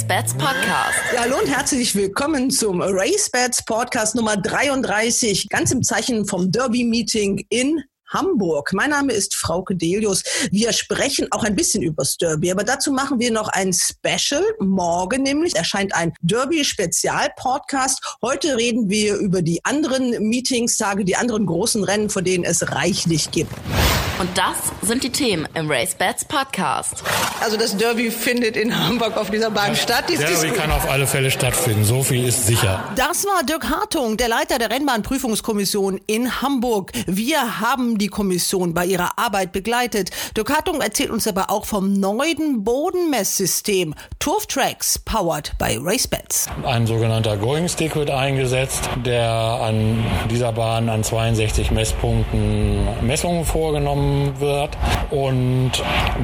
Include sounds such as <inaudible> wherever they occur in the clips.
RaceBets Podcast. Ja, hallo und herzlich willkommen zum RaceBets Podcast Nummer 33, ganz im Zeichen vom Derby Meeting in Hamburg. Mein Name ist Frauke Delius. Wir sprechen auch ein bisschen über das Derby, aber dazu machen wir noch ein Special. Morgen nämlich erscheint ein Derby-Spezial-Podcast. Heute reden wir über die anderen Meetingstage, die anderen großen Rennen, vor denen es reichlich gibt. Und das sind die Themen im Race Bats Podcast. Also das Derby findet in Hamburg auf dieser Bahn statt. Das Derby kann auf alle Fälle stattfinden, so viel ist sicher. Das war Dirk Hartung, der Leiter der Rennbahnprüfungskommission in Hamburg. Wir haben die Kommission bei ihrer Arbeit begleitet. Dirk Hartung erzählt uns aber auch vom neuen Bodenmesssystem Turf Tracks, powered by RaceBets. Ein sogenannter Going Stick wird eingesetzt, der an dieser Bahn an 62 Messpunkten Messungen vorgenommen wird. Und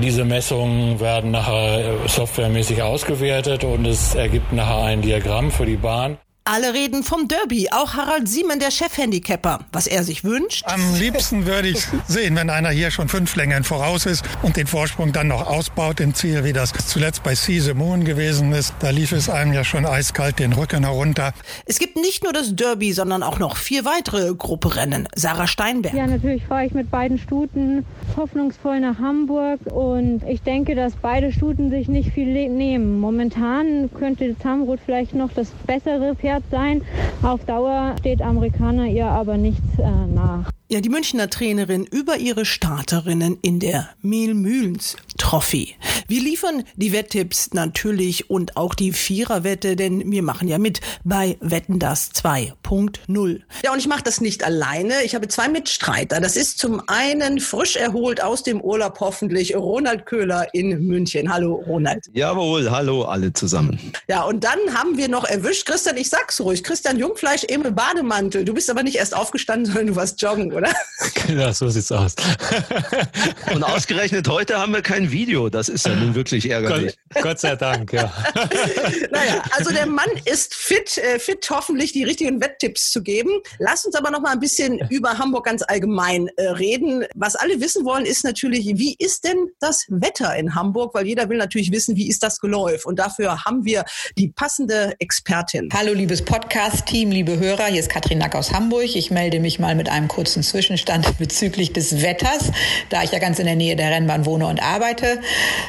diese Messungen werden nachher softwaremäßig ausgewertet und es ergibt nachher ein Diagramm für die Bahn. Alle reden vom Derby, auch Harald Siemen, der Chefhandicapper. Was er sich wünscht? Am liebsten würde ich <laughs> sehen, wenn einer hier schon fünf Längen voraus ist und den Vorsprung dann noch ausbaut im Ziel, wie das zuletzt bei Cise Moon gewesen ist. Da lief es einem ja schon eiskalt den Rücken herunter. Es gibt nicht nur das Derby, sondern auch noch vier weitere Grupperennen. Sarah Steinberg. Ja, natürlich fahre ich mit beiden Stuten hoffnungsvoll nach Hamburg und ich denke, dass beide Stuten sich nicht viel nehmen. Momentan könnte Zamrot vielleicht noch das bessere Pferd wert sein. Auf Dauer steht Amerikaner ihr aber nichts äh, nach. Ja, die Münchner Trainerin über ihre Starterinnen in der Mehlmühlens Trophy. Wir liefern die Wetttipps natürlich und auch die Viererwette, denn wir machen ja mit bei Wetten das 2.0. Ja, und ich mache das nicht alleine. Ich habe zwei Mitstreiter. Das ist zum einen frisch erholt aus dem Urlaub hoffentlich Ronald Köhler in München. Hallo Ronald. Jawohl, hallo alle zusammen. Ja, und dann haben wir noch erwischt, Christian, ich sag's ruhig, Christian Jungfleisch im Bademantel. Du bist aber nicht erst aufgestanden, sondern du warst joggen, oder? <laughs> Ja, so sieht's aus. Und <laughs> ausgerechnet heute haben wir kein Video. Das ist ja nun wirklich ärgerlich. Gott, Gott sei Dank, ja. <laughs> naja, also der Mann ist fit, äh, fit hoffentlich die richtigen Wetttipps zu geben. Lass uns aber noch mal ein bisschen über Hamburg ganz allgemein äh, reden. Was alle wissen wollen, ist natürlich, wie ist denn das Wetter in Hamburg? Weil jeder will natürlich wissen, wie ist das Geläuf? Und dafür haben wir die passende Expertin. Hallo, liebes Podcast-Team, liebe Hörer. Hier ist Katrin Nack aus Hamburg. Ich melde mich mal mit einem kurzen Zwischenstand bezüglich des Wetters, da ich ja ganz in der Nähe der Rennbahn wohne und arbeite.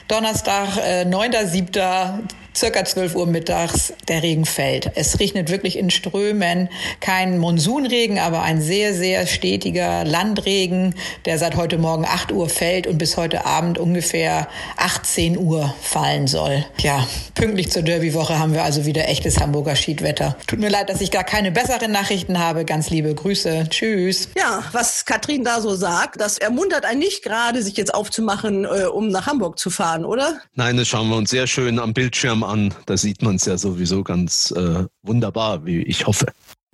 Donnerstag, äh, 9.7 circa 12 Uhr mittags der Regen fällt. Es regnet wirklich in Strömen. Kein Monsunregen, aber ein sehr, sehr stetiger Landregen, der seit heute Morgen 8 Uhr fällt und bis heute Abend ungefähr 18 Uhr fallen soll. Ja, pünktlich zur Derbywoche haben wir also wieder echtes Hamburger Schiedwetter. Tut mir leid, dass ich gar keine besseren Nachrichten habe. Ganz liebe Grüße. Tschüss. Ja, was Katrin da so sagt, das ermuntert einen nicht gerade, sich jetzt aufzumachen, äh, um nach Hamburg zu fahren, oder? Nein, das schauen wir uns sehr schön am Bildschirm an. Da sieht man es ja sowieso ganz äh, wunderbar, wie ich hoffe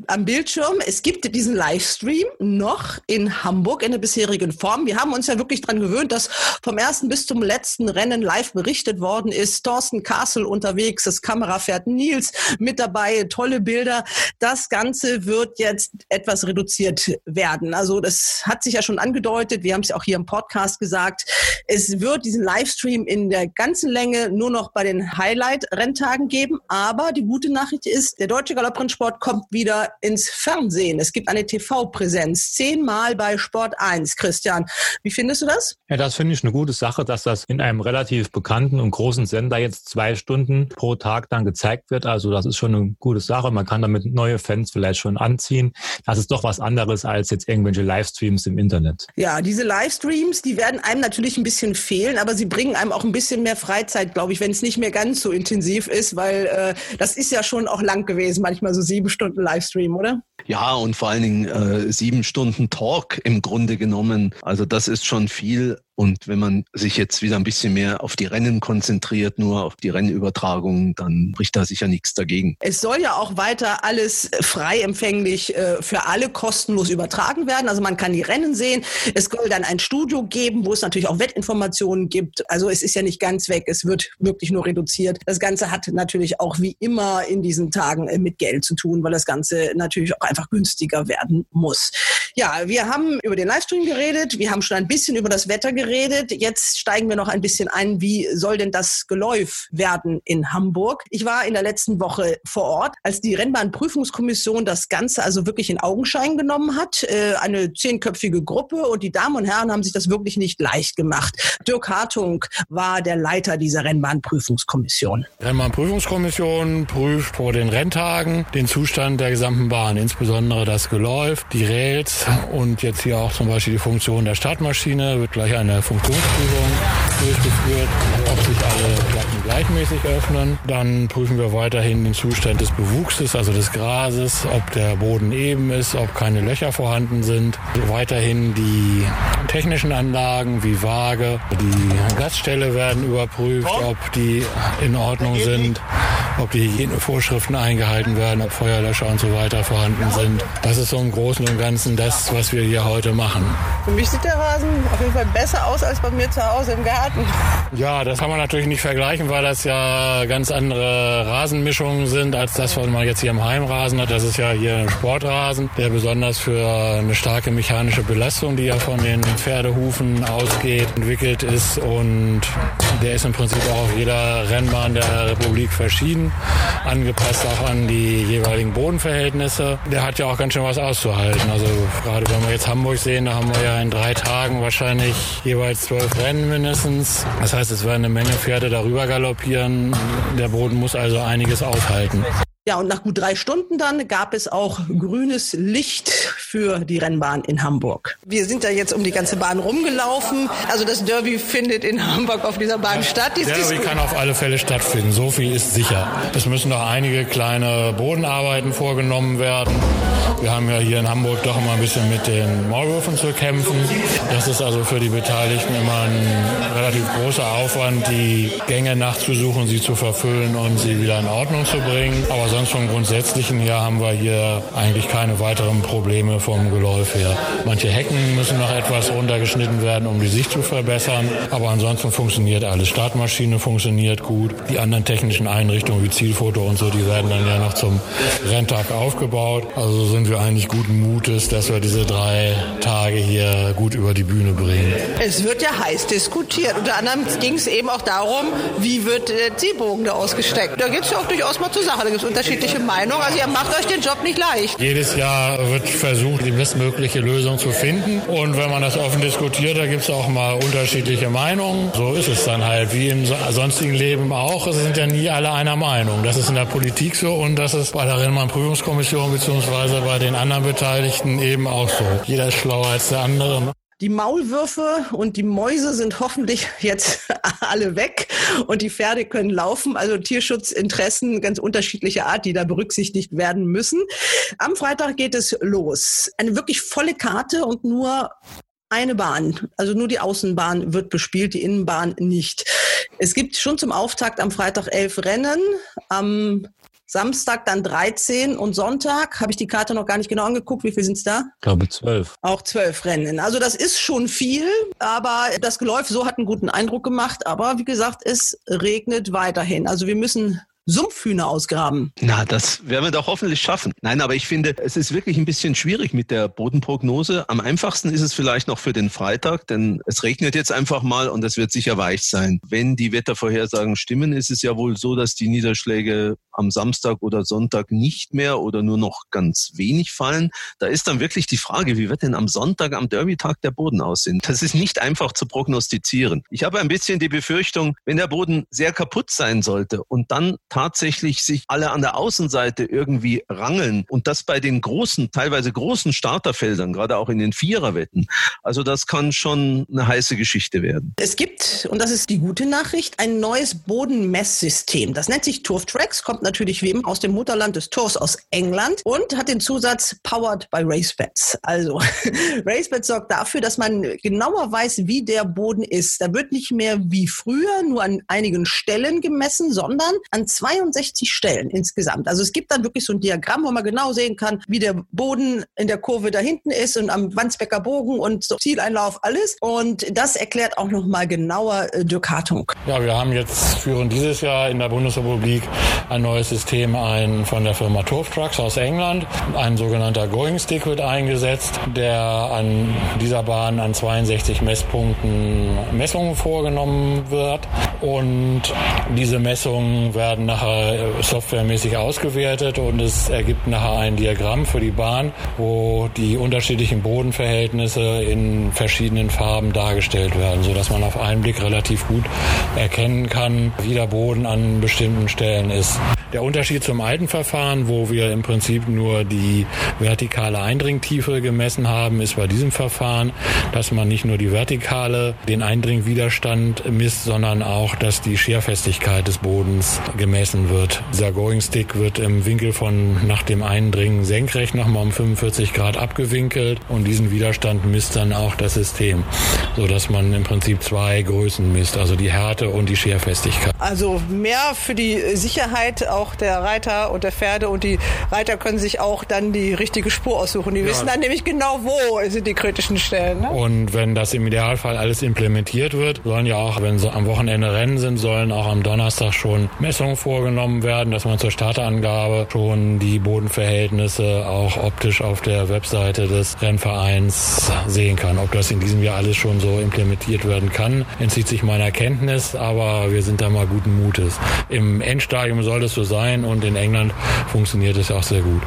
am Bildschirm. Es gibt diesen Livestream noch in Hamburg in der bisherigen Form. Wir haben uns ja wirklich dran gewöhnt, dass vom ersten bis zum letzten Rennen live berichtet worden ist. Thorsten Castle unterwegs, das Kamerafährt Nils mit dabei, tolle Bilder. Das Ganze wird jetzt etwas reduziert werden. Also das hat sich ja schon angedeutet. Wir haben es auch hier im Podcast gesagt. Es wird diesen Livestream in der ganzen Länge nur noch bei den Highlight-Renntagen geben. Aber die gute Nachricht ist, der deutsche Galopprennsport kommt wieder ins Fernsehen. Es gibt eine TV-Präsenz. Zehnmal bei Sport 1. Christian, wie findest du das? Ja, das finde ich eine gute Sache, dass das in einem relativ bekannten und großen Sender jetzt zwei Stunden pro Tag dann gezeigt wird. Also das ist schon eine gute Sache. Man kann damit neue Fans vielleicht schon anziehen. Das ist doch was anderes als jetzt irgendwelche Livestreams im Internet. Ja, diese Livestreams, die werden einem natürlich ein bisschen fehlen, aber sie bringen einem auch ein bisschen mehr Freizeit, glaube ich, wenn es nicht mehr ganz so intensiv ist, weil äh, das ist ja schon auch lang gewesen, manchmal so sieben Stunden Livestream. Livestream, oder? Ja, und vor allen Dingen äh, sieben Stunden Talk im Grunde genommen. Also das ist schon viel. Und wenn man sich jetzt wieder ein bisschen mehr auf die Rennen konzentriert, nur auf die Rennübertragung, dann bricht da sicher nichts dagegen. Es soll ja auch weiter alles frei empfänglich äh, für alle kostenlos übertragen werden. Also man kann die Rennen sehen. Es soll dann ein Studio geben, wo es natürlich auch Wettinformationen gibt. Also es ist ja nicht ganz weg. Es wird wirklich nur reduziert. Das Ganze hat natürlich auch wie immer in diesen Tagen äh, mit Geld zu tun, weil das Ganze natürlich auch einfach günstiger werden muss. Ja, wir haben über den Livestream geredet, wir haben schon ein bisschen über das Wetter geredet. Jetzt steigen wir noch ein bisschen ein, wie soll denn das Geläuf werden in Hamburg? Ich war in der letzten Woche vor Ort, als die Rennbahnprüfungskommission das Ganze also wirklich in Augenschein genommen hat. Äh, eine zehnköpfige Gruppe und die Damen und Herren haben sich das wirklich nicht leicht gemacht. Dirk Hartung war der Leiter dieser Rennbahnprüfungskommission. Rennbahnprüfungskommission prüft vor den Renntagen den Zustand der gesamten Bahn, insbesondere das Geläuf, die Rails und jetzt hier auch zum Beispiel die Funktion der Startmaschine. Wird gleich eine Funktionsprüfung durchgeführt, ob sich alle gleichmäßig öffnen. Dann prüfen wir weiterhin den Zustand des Bewuchses, also des Grases, ob der Boden eben ist, ob keine Löcher vorhanden sind. Weiterhin die technischen Anlagen wie Waage, die Gasstelle werden überprüft, ob die in Ordnung sind, ob die Hygienevorschriften eingehalten werden, ob Feuerlöscher und so weiter vorhanden sind. Das ist so im Großen und Ganzen das, was wir hier heute machen. Für mich sieht der Rasen auf jeden Fall besser aus als bei mir zu Hause im Garten. Ja, das kann man natürlich nicht vergleichen, weil das ja ganz andere Rasenmischungen sind, als das, was man jetzt hier im Heimrasen hat. Das ist ja hier ein Sportrasen, der besonders für eine starke mechanische Belastung, die ja von den Pferdehufen ausgeht, entwickelt ist. Und der ist im Prinzip auch auf jeder Rennbahn der Republik verschieden, angepasst auch an die jeweiligen Bodenverhältnisse. Der hat ja auch ganz schön was auszuhalten. Also gerade wenn wir jetzt Hamburg sehen, da haben wir ja in drei Tagen wahrscheinlich jeweils zwölf Rennen mindestens. Das heißt, es werden eine Menge Pferde darüber galoppieren. Der Boden muss also einiges aushalten. Ja, und nach gut drei Stunden dann gab es auch grünes Licht für die Rennbahn in Hamburg. Wir sind da jetzt um die ganze Bahn rumgelaufen. Also das Derby findet in Hamburg auf dieser Bahn statt. Das Derby kann auf alle Fälle stattfinden. So viel ist sicher. Es müssen noch einige kleine Bodenarbeiten vorgenommen werden. Wir haben ja hier in Hamburg doch immer ein bisschen mit den Maulwürfen zu kämpfen. Das ist also für die Beteiligten immer ein relativ großer Aufwand, die Gänge nachzusuchen, sie zu verfüllen und sie wieder in Ordnung zu bringen. Aber sonst vom Grundsätzlichen her haben wir hier eigentlich keine weiteren Probleme vom Geläuf her. Manche Hecken müssen noch etwas runtergeschnitten werden, um die Sicht zu verbessern. Aber ansonsten funktioniert alles. Startmaschine funktioniert gut. Die anderen technischen Einrichtungen wie Zielfoto und so, die werden dann ja noch zum Renntag aufgebaut. Also sind wir eigentlich guten Mutes, dass wir diese drei Tage hier gut über die Bühne bringen. Es wird ja heiß diskutiert. Unter anderem ging es eben auch darum, wie wird der Zielbogen da ausgesteckt. Da geht es ja auch durchaus mal zur Sache. Da gibt unterschiedliche Meinungen. Also ihr macht euch den Job nicht leicht. Jedes Jahr wird versucht, die bestmögliche Lösung zu finden. Und wenn man das offen diskutiert, da gibt es auch mal unterschiedliche Meinungen. So ist es dann halt, wie im sonstigen Leben auch. Es sind ja nie alle einer Meinung. Das ist in der Politik so und das ist bei der Rennbahn-Prüfungskommission beziehungsweise bei den anderen Beteiligten eben auch so. Jeder ist schlauer als der andere. Die Maulwürfe und die Mäuse sind hoffentlich jetzt <laughs> alle weg und die Pferde können laufen. Also Tierschutzinteressen ganz unterschiedlicher Art, die da berücksichtigt werden müssen. Am Freitag geht es los. Eine wirklich volle Karte und nur eine Bahn, also nur die Außenbahn wird bespielt, die Innenbahn nicht. Es gibt schon zum Auftakt am Freitag elf Rennen. Am Samstag dann 13 und Sonntag habe ich die Karte noch gar nicht genau angeguckt. Wie viel sind es da? Ich glaube zwölf. Auch zwölf Rennen. Also das ist schon viel, aber das Geläuf so hat einen guten Eindruck gemacht. Aber wie gesagt, es regnet weiterhin. Also wir müssen Sumpfhühner ausgraben. Na, das werden wir doch hoffentlich schaffen. Nein, aber ich finde, es ist wirklich ein bisschen schwierig mit der Bodenprognose. Am einfachsten ist es vielleicht noch für den Freitag, denn es regnet jetzt einfach mal und es wird sicher weich sein. Wenn die Wettervorhersagen stimmen, ist es ja wohl so, dass die Niederschläge am Samstag oder Sonntag nicht mehr oder nur noch ganz wenig fallen. Da ist dann wirklich die Frage, wie wird denn am Sonntag, am Derby-Tag der Boden aussehen? Das ist nicht einfach zu prognostizieren. Ich habe ein bisschen die Befürchtung, wenn der Boden sehr kaputt sein sollte und dann tatsächlich sich alle an der Außenseite irgendwie rangeln und das bei den großen, teilweise großen Starterfeldern, gerade auch in den Viererwetten. Also das kann schon eine heiße Geschichte werden. Es gibt, und das ist die gute Nachricht, ein neues Bodenmesssystem. Das nennt sich Turf Tracks, kommt natürlich wie immer aus dem Mutterland des Tours aus England und hat den Zusatz Powered by RaceBets. Also <laughs> RaceBets sorgt dafür, dass man genauer weiß, wie der Boden ist. Da wird nicht mehr wie früher nur an einigen Stellen gemessen, sondern an zwei 62 Stellen insgesamt. Also es gibt dann wirklich so ein Diagramm, wo man genau sehen kann, wie der Boden in der Kurve da hinten ist und am Wandsbecker Bogen und so Zieleinlauf alles. Und das erklärt auch nochmal genauer äh, Dirk Hartung. Ja, wir haben jetzt, führen dieses Jahr in der Bundesrepublik ein neues System ein von der Firma Turf Trucks aus England. Ein sogenannter Going Stick wird eingesetzt, der an dieser Bahn an 62 Messpunkten Messungen vorgenommen wird. Und diese Messungen werden nachher softwaremäßig ausgewertet und es ergibt nachher ein Diagramm für die Bahn, wo die unterschiedlichen Bodenverhältnisse in verschiedenen Farben dargestellt werden, sodass man auf einen Blick relativ gut erkennen kann, wie der Boden an bestimmten Stellen ist. Der Unterschied zum alten Verfahren, wo wir im Prinzip nur die vertikale Eindringtiefe gemessen haben, ist bei diesem Verfahren, dass man nicht nur die vertikale, den Eindringwiderstand misst, sondern auch, dass die Scherfestigkeit des Bodens gemessen wird. Dieser Going Stick wird im Winkel von nach dem Eindringen senkrecht nochmal um 45 Grad abgewinkelt und diesen Widerstand misst dann auch das System, so dass man im Prinzip zwei Größen misst, also die Härte und die Scherfestigkeit. Also mehr für die Sicherheit auch der Reiter und der Pferde und die Reiter können sich auch dann die richtige Spur aussuchen. Die ja. wissen dann nämlich genau, wo sind die kritischen Stellen. Ne? Und wenn das im Idealfall alles implementiert wird, sollen ja auch, wenn sie am Wochenende Rennen sind, sollen auch am Donnerstag schon Messungen vorgenommen werden, dass man zur Starterangabe schon die Bodenverhältnisse auch optisch auf der Webseite des Rennvereins sehen kann. Ob das in diesem Jahr alles schon so implementiert werden kann, entzieht sich meiner Kenntnis, aber wir sind da mal guten Mutes. Im Endstadium soll es so sein und in England funktioniert es auch sehr gut.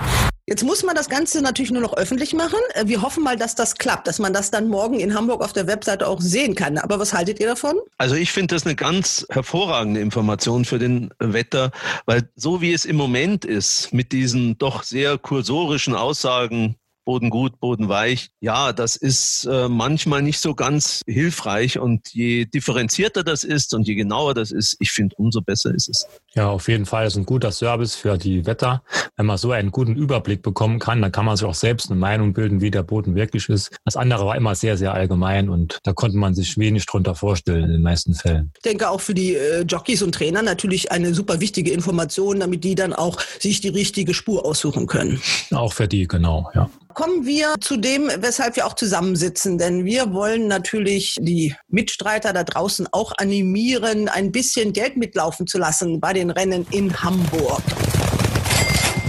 Jetzt muss man das Ganze natürlich nur noch öffentlich machen. Äh, wir hoffen mal, dass das klappt, dass man das dann morgen in Hamburg auf der Webseite auch sehen kann. Aber was haltet ihr davon? Also ich finde das eine ganz hervorragende Information für den Wetter, weil so wie es im Moment ist, mit diesen doch sehr kursorischen Aussagen, Boden gut, Boden weich. Ja, das ist äh, manchmal nicht so ganz hilfreich und je differenzierter das ist und je genauer das ist, ich finde, umso besser ist es. Ja, auf jeden Fall ist ein guter Service für die Wetter. Wenn man so einen guten Überblick bekommen kann, dann kann man sich auch selbst eine Meinung bilden, wie der Boden wirklich ist. Das andere war immer sehr, sehr allgemein und da konnte man sich wenig drunter vorstellen in den meisten Fällen. Ich denke auch für die äh, Jockeys und Trainer natürlich eine super wichtige Information, damit die dann auch sich die richtige Spur aussuchen können. Auch für die, genau, ja kommen wir zu dem, weshalb wir auch zusammensitzen. Denn wir wollen natürlich die Mitstreiter da draußen auch animieren, ein bisschen Geld mitlaufen zu lassen bei den Rennen in Hamburg.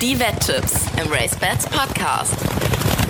Die Wetttipps im RaceBets Podcast.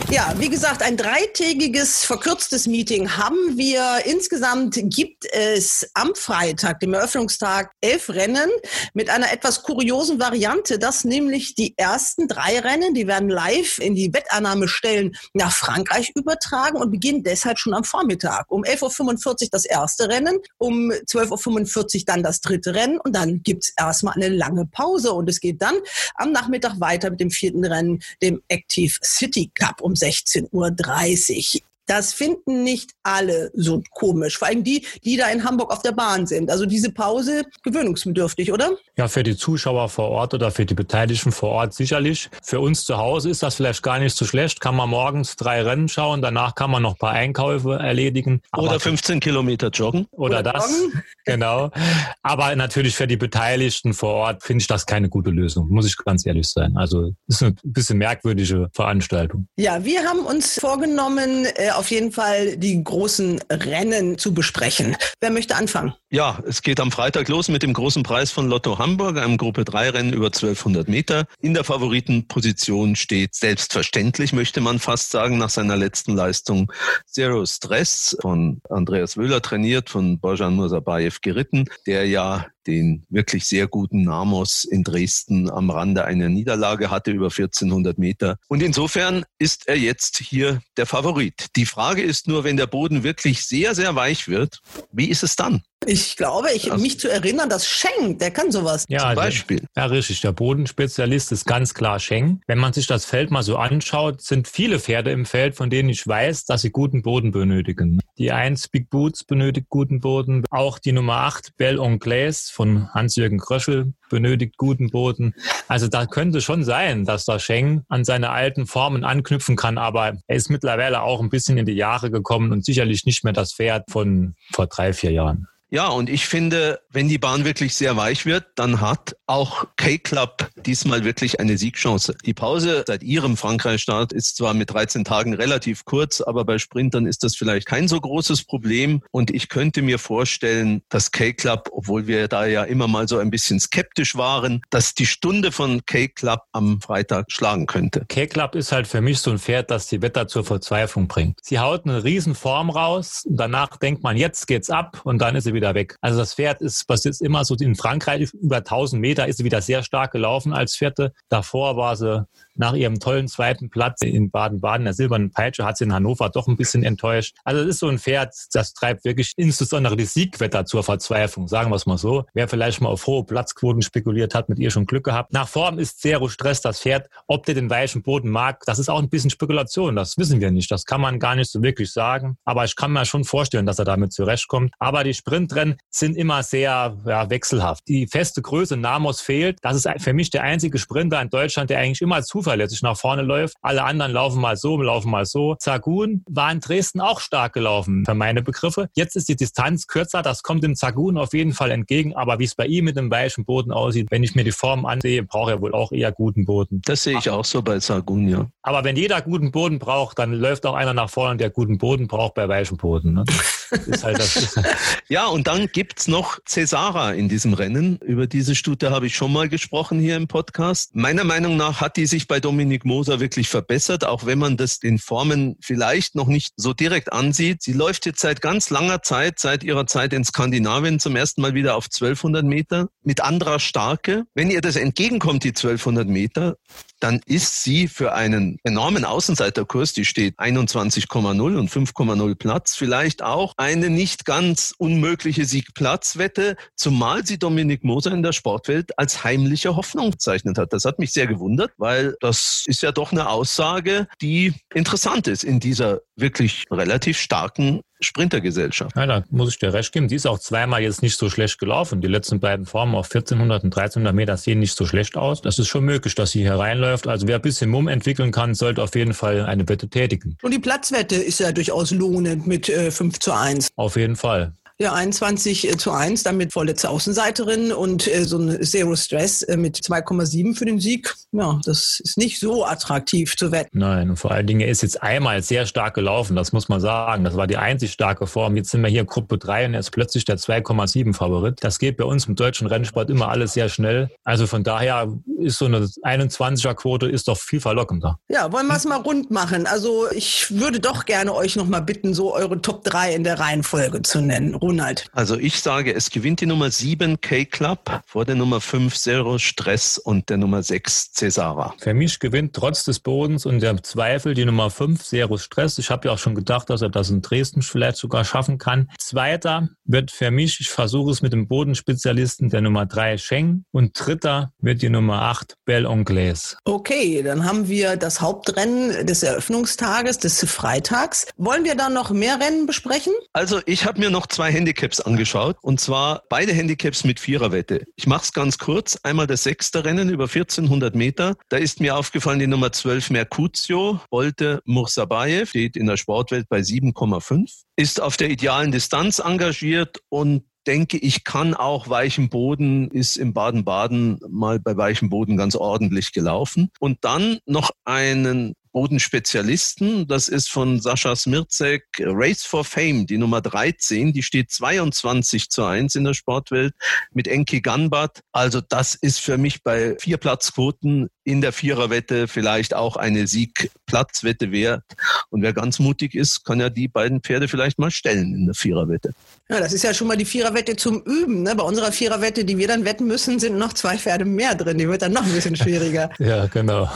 Ja, wie gesagt, ein dreitägiges verkürztes Meeting haben wir. Insgesamt gibt es am Freitag, dem Eröffnungstag, elf Rennen mit einer etwas kuriosen Variante, dass nämlich die ersten drei Rennen, die werden live in die Wettannahmestellen nach Frankreich übertragen und beginnen deshalb schon am Vormittag. Um 11.45 Uhr das erste Rennen, um 12.45 Uhr dann das dritte Rennen und dann gibt's erstmal eine lange Pause und es geht dann am Nachmittag weiter mit dem vierten Rennen, dem Active City Cup um 16.30 Uhr. Das finden nicht alle so komisch. Vor allem die, die da in Hamburg auf der Bahn sind. Also diese Pause gewöhnungsbedürftig, oder? Ja, für die Zuschauer vor Ort oder für die Beteiligten vor Ort sicherlich. Für uns zu Hause ist das vielleicht gar nicht so schlecht. Kann man morgens drei Rennen schauen, danach kann man noch ein paar Einkäufe erledigen. Oder Aber 15 Kilometer joggen. Oder, oder das, joggen. <laughs> genau. Aber natürlich für die Beteiligten vor Ort finde ich das keine gute Lösung, muss ich ganz ehrlich sein. Also ist eine bisschen merkwürdige Veranstaltung. Ja, wir haben uns vorgenommen, äh, auf jeden Fall die großen Rennen zu besprechen. Wer möchte anfangen? Ja, es geht am Freitag los mit dem großen Preis von Lotto Hamburg, einem Gruppe 3 Rennen über 1200 Meter. In der Favoritenposition steht selbstverständlich, möchte man fast sagen, nach seiner letzten Leistung Zero Stress von Andreas Wöhler trainiert, von Bojan Mursabayev geritten, der ja den wirklich sehr guten Namos in Dresden am Rande einer Niederlage hatte über 1400 Meter. Und insofern ist er jetzt hier der Favorit. Die Frage ist nur, wenn der Boden wirklich sehr, sehr weich wird, wie ist es dann? Ich glaube, ich, also, mich zu erinnern, dass Schenk, der kann sowas. Ja, zum Beispiel. Der, ja, richtig. Der Bodenspezialist ist ganz klar Schenk. Wenn man sich das Feld mal so anschaut, sind viele Pferde im Feld, von denen ich weiß, dass sie guten Boden benötigen. Die 1 Big Boots benötigt guten Boden. Auch die Nummer 8 Belle Anglaise von Hans-Jürgen Kröschel benötigt guten Boden. Also da könnte schon sein, dass der Schenk an seine alten Formen anknüpfen kann, aber er ist mittlerweile auch ein bisschen in die Jahre gekommen und sicherlich nicht mehr das Pferd von vor drei, vier Jahren. Ja, und ich finde, wenn die Bahn wirklich sehr weich wird, dann hat auch K-Club diesmal wirklich eine Siegchance. Die Pause seit ihrem Frankreich-Start ist zwar mit 13 Tagen relativ kurz, aber bei Sprintern ist das vielleicht kein so großes Problem. Und ich könnte mir vorstellen, dass K-Club, obwohl wir da ja immer mal so ein bisschen skeptisch waren, dass die Stunde von K-Club am Freitag schlagen könnte. K-Club ist halt für mich so ein Pferd, das die Wetter zur Verzweiflung bringt. Sie haut eine riesen Form raus und danach denkt man, jetzt geht's ab und dann ist sie wieder weg. Also das Pferd ist, was jetzt immer so in Frankreich über 1000 Meter ist sie wieder sehr stark gelaufen als Vierte. Davor war sie nach ihrem tollen zweiten Platz in Baden-Baden, der silbernen Peitsche, hat sie in Hannover doch ein bisschen enttäuscht. Also es ist so ein Pferd, das treibt wirklich insbesondere die Siegwetter zur Verzweiflung, sagen wir es mal so. Wer vielleicht mal auf hohe Platzquoten spekuliert hat, mit ihr schon Glück gehabt. Nach Form ist Zero Stress das Pferd. Ob der den weichen Boden mag, das ist auch ein bisschen Spekulation. Das wissen wir nicht. Das kann man gar nicht so wirklich sagen. Aber ich kann mir schon vorstellen, dass er damit zurechtkommt. Aber die Sprintrennen sind immer sehr ja, wechselhaft. Die feste Größe Namos fehlt. Das ist für mich der einzige Sprinter in Deutschland, der eigentlich immer zufällig zuverlässig nach vorne läuft. Alle anderen laufen mal so, laufen mal so. Zagun war in Dresden auch stark gelaufen, für meine Begriffe. Jetzt ist die Distanz kürzer, das kommt dem Zagun auf jeden Fall entgegen. Aber wie es bei ihm mit dem weichen Boden aussieht, wenn ich mir die Form ansehe, braucht er wohl auch eher guten Boden. Das sehe ich auch so bei Zagun, ja. Aber wenn jeder guten Boden braucht, dann läuft auch einer nach vorne, der guten Boden braucht bei weichem Boden. Ne? <laughs> Halt ja, und dann gibt es noch Cesara in diesem Rennen. Über diese Stute habe ich schon mal gesprochen hier im Podcast. Meiner Meinung nach hat die sich bei bei Dominik Moser wirklich verbessert, auch wenn man das den Formen vielleicht noch nicht so direkt ansieht. Sie läuft jetzt seit ganz langer Zeit, seit ihrer Zeit in Skandinavien zum ersten Mal wieder auf 1200 Meter mit anderer Starke. Wenn ihr das entgegenkommt, die 1200 Meter, dann ist sie für einen enormen Außenseiterkurs, die steht 21,0 und 5,0 Platz, vielleicht auch eine nicht ganz unmögliche Siegplatzwette, zumal sie Dominik Moser in der Sportwelt als heimliche Hoffnung bezeichnet hat. Das hat mich sehr gewundert, weil das ist ja doch eine Aussage, die interessant ist in dieser wirklich relativ starken Sprintergesellschaft. Ja, da muss ich dir recht geben. Die ist auch zweimal jetzt nicht so schlecht gelaufen. Die letzten beiden Formen auf 1400 und 1300 Meter sehen nicht so schlecht aus. Das ist schon möglich, dass sie hier reinläuft. Also wer ein bisschen Mumm entwickeln kann, sollte auf jeden Fall eine Wette tätigen. Und die Platzwette ist ja durchaus lohnend mit äh, 5 zu 1. Auf jeden Fall. Ja, 21 äh, zu 1, damit vorletzte Außenseiterin und äh, so ein Zero Stress äh, mit 2,7 für den Sieg. Ja, das ist nicht so attraktiv zu wetten. Nein, und vor allen Dingen, er ist jetzt einmal sehr stark gelaufen, das muss man sagen. Das war die einzig starke Form. Jetzt sind wir hier Gruppe 3 und er ist plötzlich der 2,7 Favorit. Das geht bei uns im deutschen Rennsport immer alles sehr schnell. Also von daher ist so eine 21er Quote ist doch viel verlockender. Ja, wollen wir es mal rund machen. Also ich würde doch gerne euch noch mal bitten, so eure Top 3 in der Reihenfolge zu nennen. Ronald? Also ich sage, es gewinnt die Nummer 7 K-Club vor der Nummer 5 Zero Stress und der Nummer 6 Cesara. Für mich gewinnt trotz des Bodens und der Zweifel die Nummer 5 Zero Stress. Ich habe ja auch schon gedacht, dass er das in Dresden vielleicht sogar schaffen kann. Zweiter wird für mich, ich versuche es mit dem Bodenspezialisten, der Nummer 3 Scheng und dritter wird die Nummer 8 Belle Anglaise. Okay, dann haben wir das Hauptrennen des Eröffnungstages, des Freitags. Wollen wir dann noch mehr Rennen besprechen? Also ich habe mir noch zwei Handicaps angeschaut und zwar beide Handicaps mit Viererwette. Ich mache es ganz kurz. Einmal das sechste Rennen über 1400 Meter. Da ist mir aufgefallen die Nummer 12 Mercutio, Bolte Mursabayev, steht in der Sportwelt bei 7,5, ist auf der idealen Distanz engagiert und denke, ich kann auch weichen Boden, ist im Baden-Baden mal bei weichem Boden ganz ordentlich gelaufen. Und dann noch einen Bodenspezialisten. Das ist von Sascha Smirzek, Race for Fame, die Nummer 13. Die steht 22 zu 1 in der Sportwelt mit Enki Ganbat. Also das ist für mich bei vier Platzquoten in der Viererwette vielleicht auch eine Siegplatzwette wert. Und wer ganz mutig ist, kann ja die beiden Pferde vielleicht mal stellen in der Viererwette. Ja, das ist ja schon mal die Viererwette zum Üben. Ne? Bei unserer Viererwette, die wir dann wetten müssen, sind noch zwei Pferde mehr drin. Die wird dann noch ein bisschen <laughs> schwieriger. ja, genau.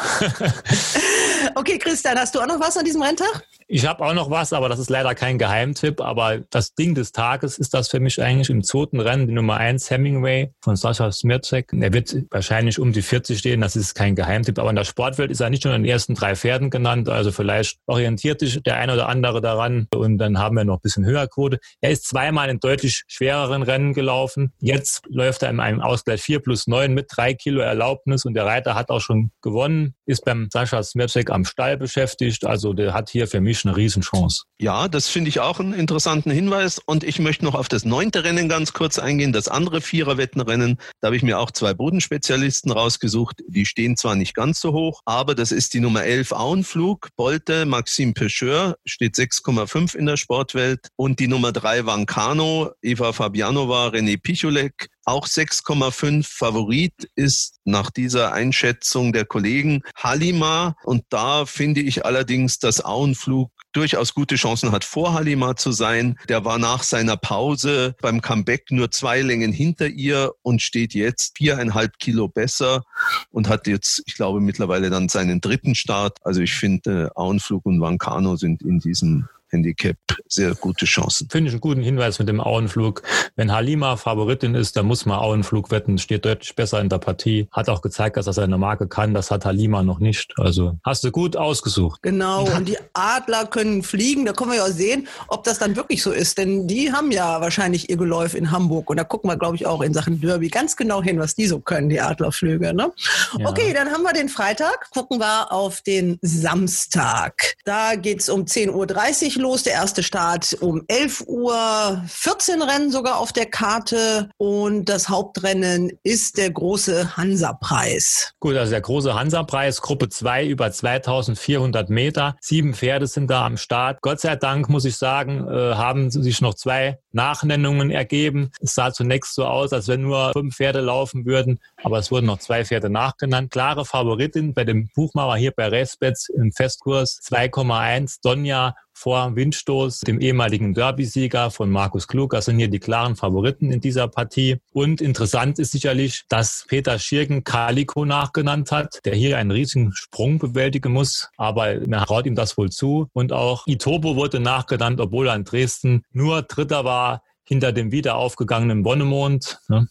<laughs> okay, Christian, hast du auch noch was an diesem Renntag? Ich habe auch noch was, aber das ist leider kein Geheimtipp. Aber das Ding des Tages ist das für mich eigentlich im zweiten Rennen, die Nummer 1 Hemingway von Sascha Smircek. Er wird wahrscheinlich um die 40 stehen, das ist kein Geheimtipp. Aber in der Sportwelt ist er nicht nur in den ersten drei Pferden genannt. Also vielleicht orientiert sich der eine oder andere daran. Und dann haben wir noch ein bisschen höher Quote. Er ist zweimal in deutlich schwereren Rennen gelaufen. Jetzt läuft er in einem Ausgleich 4 plus 9 mit drei Kilo Erlaubnis. Und der Reiter hat auch schon gewonnen, ist beim Sascha Smircek am Stall beschäftigt. Also der hat hier für mich ich eine Riesenchance. Ja, das finde ich auch einen interessanten Hinweis. Und ich möchte noch auf das neunte Rennen ganz kurz eingehen, das andere Viererwettenrennen. Da habe ich mir auch zwei Bodenspezialisten rausgesucht. Die stehen zwar nicht ganz so hoch, aber das ist die Nummer 11 Auenflug, Bolte, Maxime Pecheur, steht 6,5 in der Sportwelt. Und die Nummer 3 Vancano, Eva Fabianova, René Picholek, auch 6,5 Favorit ist nach dieser Einschätzung der Kollegen Halima. Und da finde ich allerdings, dass Auenflug durchaus gute Chancen hat, vor Halima zu sein. Der war nach seiner Pause beim Comeback nur zwei Längen hinter ihr und steht jetzt viereinhalb Kilo besser und hat jetzt, ich glaube, mittlerweile dann seinen dritten Start. Also ich finde, Auenflug und Vancano sind in diesem Handicap sehr gute Chancen. Finde ich einen guten Hinweis mit dem Auenflug. Wenn Halima Favoritin ist, dann muss man Auenflug wetten, steht deutlich besser in der Partie. Hat auch gezeigt, dass er seine Marke kann. Das hat Halima noch nicht. Also hast du gut ausgesucht. Genau. Und die Adler können fliegen. Da können wir ja auch sehen, ob das dann wirklich so ist. Denn die haben ja wahrscheinlich ihr Geläuf in Hamburg. Und da gucken wir, glaube ich, auch in Sachen Derby ganz genau hin, was die so können, die Adlerflüge. Ne? Ja. Okay, dann haben wir den Freitag. Gucken wir auf den Samstag. Da geht es um 10.30 Uhr los. Der erste Start um 11 Uhr. 14 Rennen sogar auf der Karte. Und das Hauptrennen ist der große Hansa-Preis. Gut, also der große Hansa-Preis, Gruppe 2 über 2400 Meter. Sieben Pferde sind da am Start. Gott sei Dank, muss ich sagen, äh, haben sich noch zwei Nachnennungen ergeben. Es sah zunächst so aus, als wenn nur fünf Pferde laufen würden, aber es wurden noch zwei Pferde nachgenannt. Klare Favoritin bei dem Buchmacher hier bei Respets im Festkurs 2,1 Donja vor Windstoß, dem ehemaligen Derby-Sieger von Markus Klug. Das sind hier die klaren Favoriten in dieser Partie. Und interessant ist sicherlich, dass Peter Schirgen Calico nachgenannt hat, der hier einen riesigen Sprung bewältigen muss. Aber man traut ihm das wohl zu. Und auch Itobo wurde nachgenannt, obwohl er in Dresden nur Dritter war hinter dem wieder aufgegangenen Bonnemond. Ne?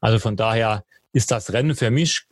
Also von daher ist das Rennen für mich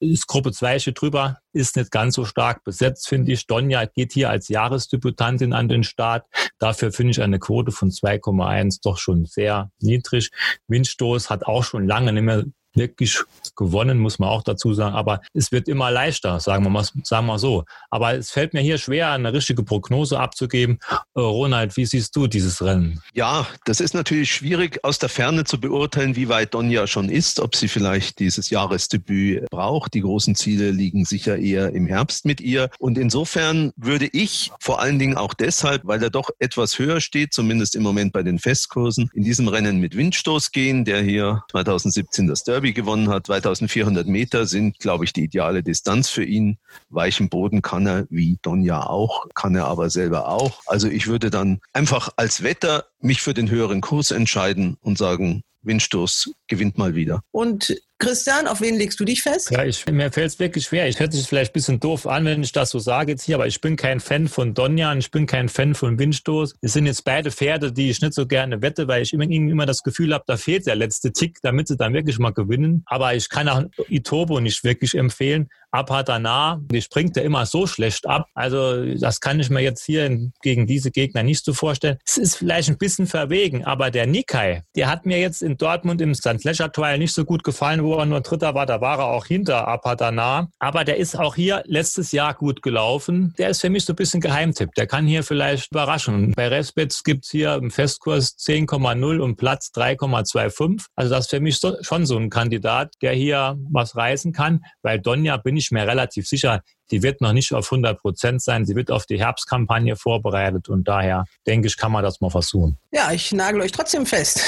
ist Gruppe 2 schon drüber, ist nicht ganz so stark besetzt, finde ich. Donja geht hier als Jahresdebütantin an den Start. Dafür finde ich eine Quote von 2,1 doch schon sehr niedrig. Windstoß hat auch schon lange nicht mehr wirklich gewonnen, muss man auch dazu sagen. Aber es wird immer leichter, sagen wir mal, sagen wir so. Aber es fällt mir hier schwer, eine richtige Prognose abzugeben. Äh, Ronald, wie siehst du dieses Rennen? Ja, das ist natürlich schwierig aus der Ferne zu beurteilen, wie weit Donja schon ist, ob sie vielleicht dieses Jahresdebüt braucht. Die großen Ziele liegen sicher eher im Herbst mit ihr. Und insofern würde ich vor allen Dingen auch deshalb, weil er doch etwas höher steht, zumindest im Moment bei den Festkursen, in diesem Rennen mit Windstoß gehen, der hier 2017 das Derby Derby gewonnen hat. 2400 Meter sind, glaube ich, die ideale Distanz für ihn. Weichen Boden kann er, wie Donja auch, kann er aber selber auch. Also ich würde dann einfach als Wetter mich für den höheren Kurs entscheiden und sagen, Windstoß gewinnt mal wieder. Und Christian, auf wen legst du dich fest? Ja, ich, mir fällt es wirklich schwer. Ich hört sich vielleicht ein bisschen doof an, wenn ich das so sage jetzt hier, aber ich bin kein Fan von Donjan, ich bin kein Fan von Windstoß. Es sind jetzt beide Pferde, die ich nicht so gerne wette, weil ich immer, immer das Gefühl habe, da fehlt der letzte Tick, damit sie dann wirklich mal gewinnen. Aber ich kann auch Itobo nicht wirklich empfehlen. Apadana, die springt ja immer so schlecht ab. Also das kann ich mir jetzt hier gegen diese Gegner nicht so vorstellen. Es ist vielleicht ein bisschen verwegen, aber der Nikai, der hat mir jetzt in Dortmund im St. Leisure Trial nicht so gut gefallen, wo er nur Dritter war. Da war er auch hinter Apadana. Aber der ist auch hier letztes Jahr gut gelaufen. Der ist für mich so ein bisschen Geheimtipp. Der kann hier vielleicht überraschen. Bei Respets gibt's hier im Festkurs 10,0 und Platz 3,25. Also das ist für mich so, schon so ein Kandidat, der hier was reißen kann, weil Donja bin ich mir relativ sicher, die wird noch nicht auf 100 Prozent sein. Sie wird auf die Herbstkampagne vorbereitet und daher denke ich, kann man das mal versuchen. Ja, ich nagel euch trotzdem fest.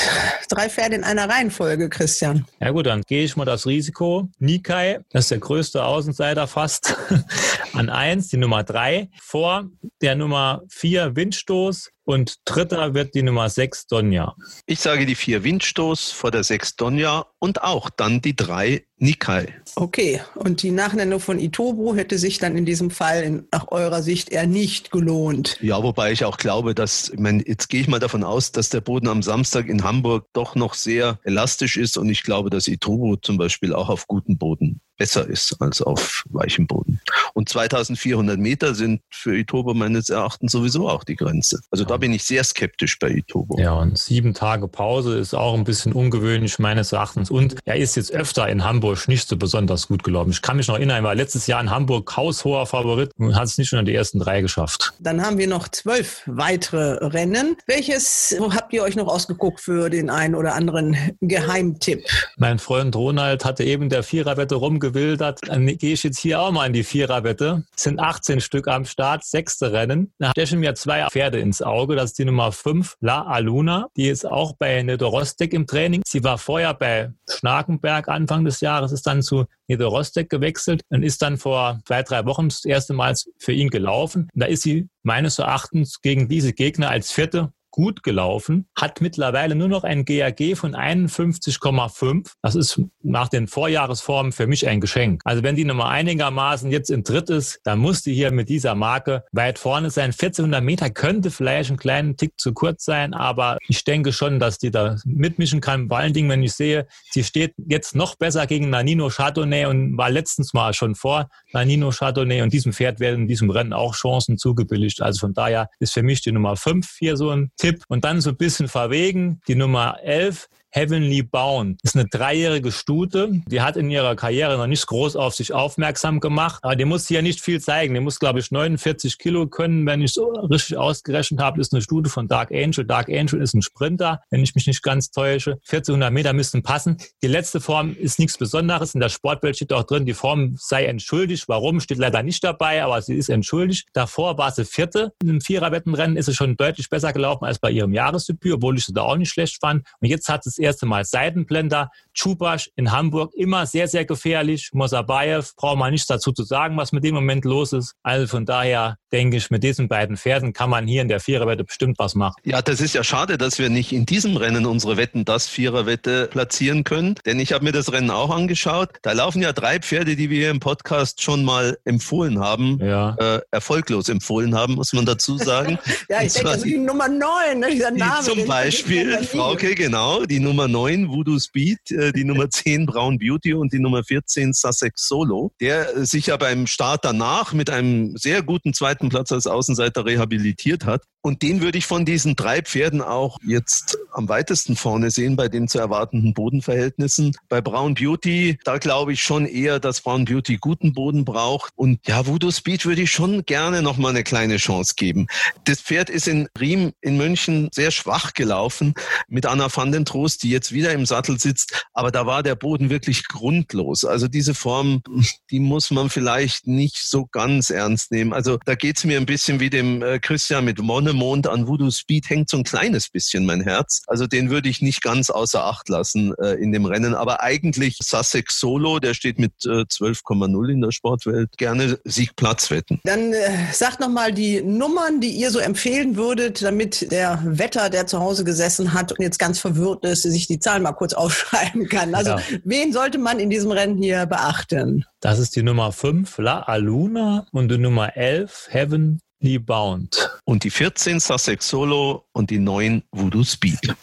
Drei Pferde in einer Reihenfolge, Christian. Ja gut, dann gehe ich mal das Risiko. Nikai, das ist der größte Außenseiter fast, <laughs> an eins, die Nummer drei, vor der Nummer vier Windstoß, und dritter wird die Nummer 6 Donja. Ich sage die vier Windstoß vor der 6 Donja und auch dann die drei Nikai. Okay, und die Nachnennung von Itobo hätte sich dann in diesem Fall in, nach eurer Sicht eher nicht gelohnt. Ja, wobei ich auch glaube, dass, ich meine, jetzt gehe ich mal davon aus, dass der Boden am Samstag in Hamburg doch noch sehr elastisch ist und ich glaube, dass Itobo zum Beispiel auch auf gutem Boden besser ist als auf weichem Boden. Und 2400 Meter sind für Itobo meines Erachtens sowieso auch die Grenze. Also da bin ich sehr skeptisch bei Itobo. Ja, und sieben Tage Pause ist auch ein bisschen ungewöhnlich meines Erachtens. Und er ist jetzt öfter in Hamburg nicht so besonders gut gelaufen. Ich kann mich noch erinnern, er war letztes Jahr in Hamburg haushoher Favorit und hat es nicht unter die ersten drei geschafft. Dann haben wir noch zwölf weitere Rennen. Welches habt ihr euch noch ausgeguckt für den einen oder anderen Geheimtipp? Mein Freund Ronald hatte eben der Viererwette rumgewildert. Dann gehe ich jetzt hier auch mal in die Viererwette. Es sind 18 Stück am Start, sechste Rennen. Da stechen mir zwei Pferde ins Auge. Das ist die Nummer 5, La Aluna. Die ist auch bei Nedorostek im Training. Sie war vorher bei Schnakenberg Anfang des Jahres, ist dann zu Niederrostek gewechselt und ist dann vor zwei, drei Wochen das erste Mal für ihn gelaufen. Da ist sie meines Erachtens gegen diese Gegner als vierte gut gelaufen, hat mittlerweile nur noch ein GAG von 51,5. Das ist nach den Vorjahresformen für mich ein Geschenk. Also wenn die Nummer einigermaßen jetzt im Dritt ist, dann muss die hier mit dieser Marke weit vorne sein. 1400 Meter könnte vielleicht einen kleinen Tick zu kurz sein, aber ich denke schon, dass die da mitmischen kann. Vor allen Dingen, wenn ich sehe, sie steht jetzt noch besser gegen Nanino Chardonnay und war letztens mal schon vor Nanino Chardonnay und diesem Pferd werden in diesem Rennen auch Chancen zugebilligt. Also von daher ist für mich die Nummer 5 hier so ein Tipp und dann so ein bisschen verwegen. Die Nummer 11 Heavenly Bound. Ist eine dreijährige Stute. Die hat in ihrer Karriere noch nicht groß auf sich aufmerksam gemacht. Aber die muss hier nicht viel zeigen. Die muss, glaube ich, 49 Kilo können, wenn ich so richtig ausgerechnet habe. Ist eine Stute von Dark Angel. Dark Angel ist ein Sprinter, wenn ich mich nicht ganz täusche. 1400 Meter müssten passen. Die letzte Form ist nichts Besonderes. In der Sportwelt steht auch drin, die Form sei entschuldigt. Warum? Steht leider nicht dabei, aber sie ist entschuldigt. Davor war sie Vierte. Im Viererwettenrennen ist sie schon deutlich besser gelaufen als bei ihrem Jahresdebüt, obwohl ich sie da auch nicht schlecht fand. Und jetzt hat sie das erste Mal Seitenblender. Chubasch in Hamburg immer sehr, sehr gefährlich. Mosabayev braucht man nichts dazu zu sagen, was mit dem Moment los ist. Also von daher denke ich, mit diesen beiden Pferden kann man hier in der Viererwette bestimmt was machen. Ja, das ist ja schade, dass wir nicht in diesem Rennen unsere Wetten das Viererwette platzieren können. Denn ich habe mir das Rennen auch angeschaut. Da laufen ja drei Pferde, die wir hier im Podcast schon mal empfohlen haben. Ja. Äh, erfolglos empfohlen haben, muss man dazu sagen. <laughs> ja, ich denke, also die Nummer neun, ne, dieser Name. zum Beispiel, Frauke, genau, die Nummer neun, Voodoo Speed, äh, die Nummer <laughs> zehn, Brown Beauty und die Nummer 14, Sussex Solo, der sich ja beim Start danach mit einem sehr guten zweiten Platz als Außenseiter rehabilitiert hat. Und den würde ich von diesen drei Pferden auch jetzt am weitesten vorne sehen bei den zu erwartenden Bodenverhältnissen. Bei Brown Beauty, da glaube ich schon eher, dass Brown Beauty guten Boden braucht. Und ja, Voodoo Speed würde ich schon gerne nochmal eine kleine Chance geben. Das Pferd ist in Riem in München sehr schwach gelaufen mit Anna van den Trost, die jetzt wieder im Sattel sitzt. Aber da war der Boden wirklich grundlos. Also diese Form, die muss man vielleicht nicht so ganz ernst nehmen. Also da geht es mir ein bisschen wie dem äh, Christian mit Monemond an Voodoo Speed hängt so ein kleines bisschen mein Herz. Also den würde ich nicht ganz außer Acht lassen äh, in dem Rennen. Aber eigentlich Sussex Solo, der steht mit äh, 12,0 in der Sportwelt, gerne Siegplatz wetten. Dann äh, sagt nochmal die Nummern, die ihr so empfehlen würdet, damit der Wetter, der zu Hause gesessen hat und jetzt ganz verwirrt ist, sich die Zahlen mal kurz <laughs> aufschreiben kann. Also ja. wen sollte man in diesem Rennen hier beachten? Das ist die Nummer 5, La Aluna und die Nummer 11, Heavenly Bound. Und die 14, Sussex Solo und die 9, Voodoo Speed.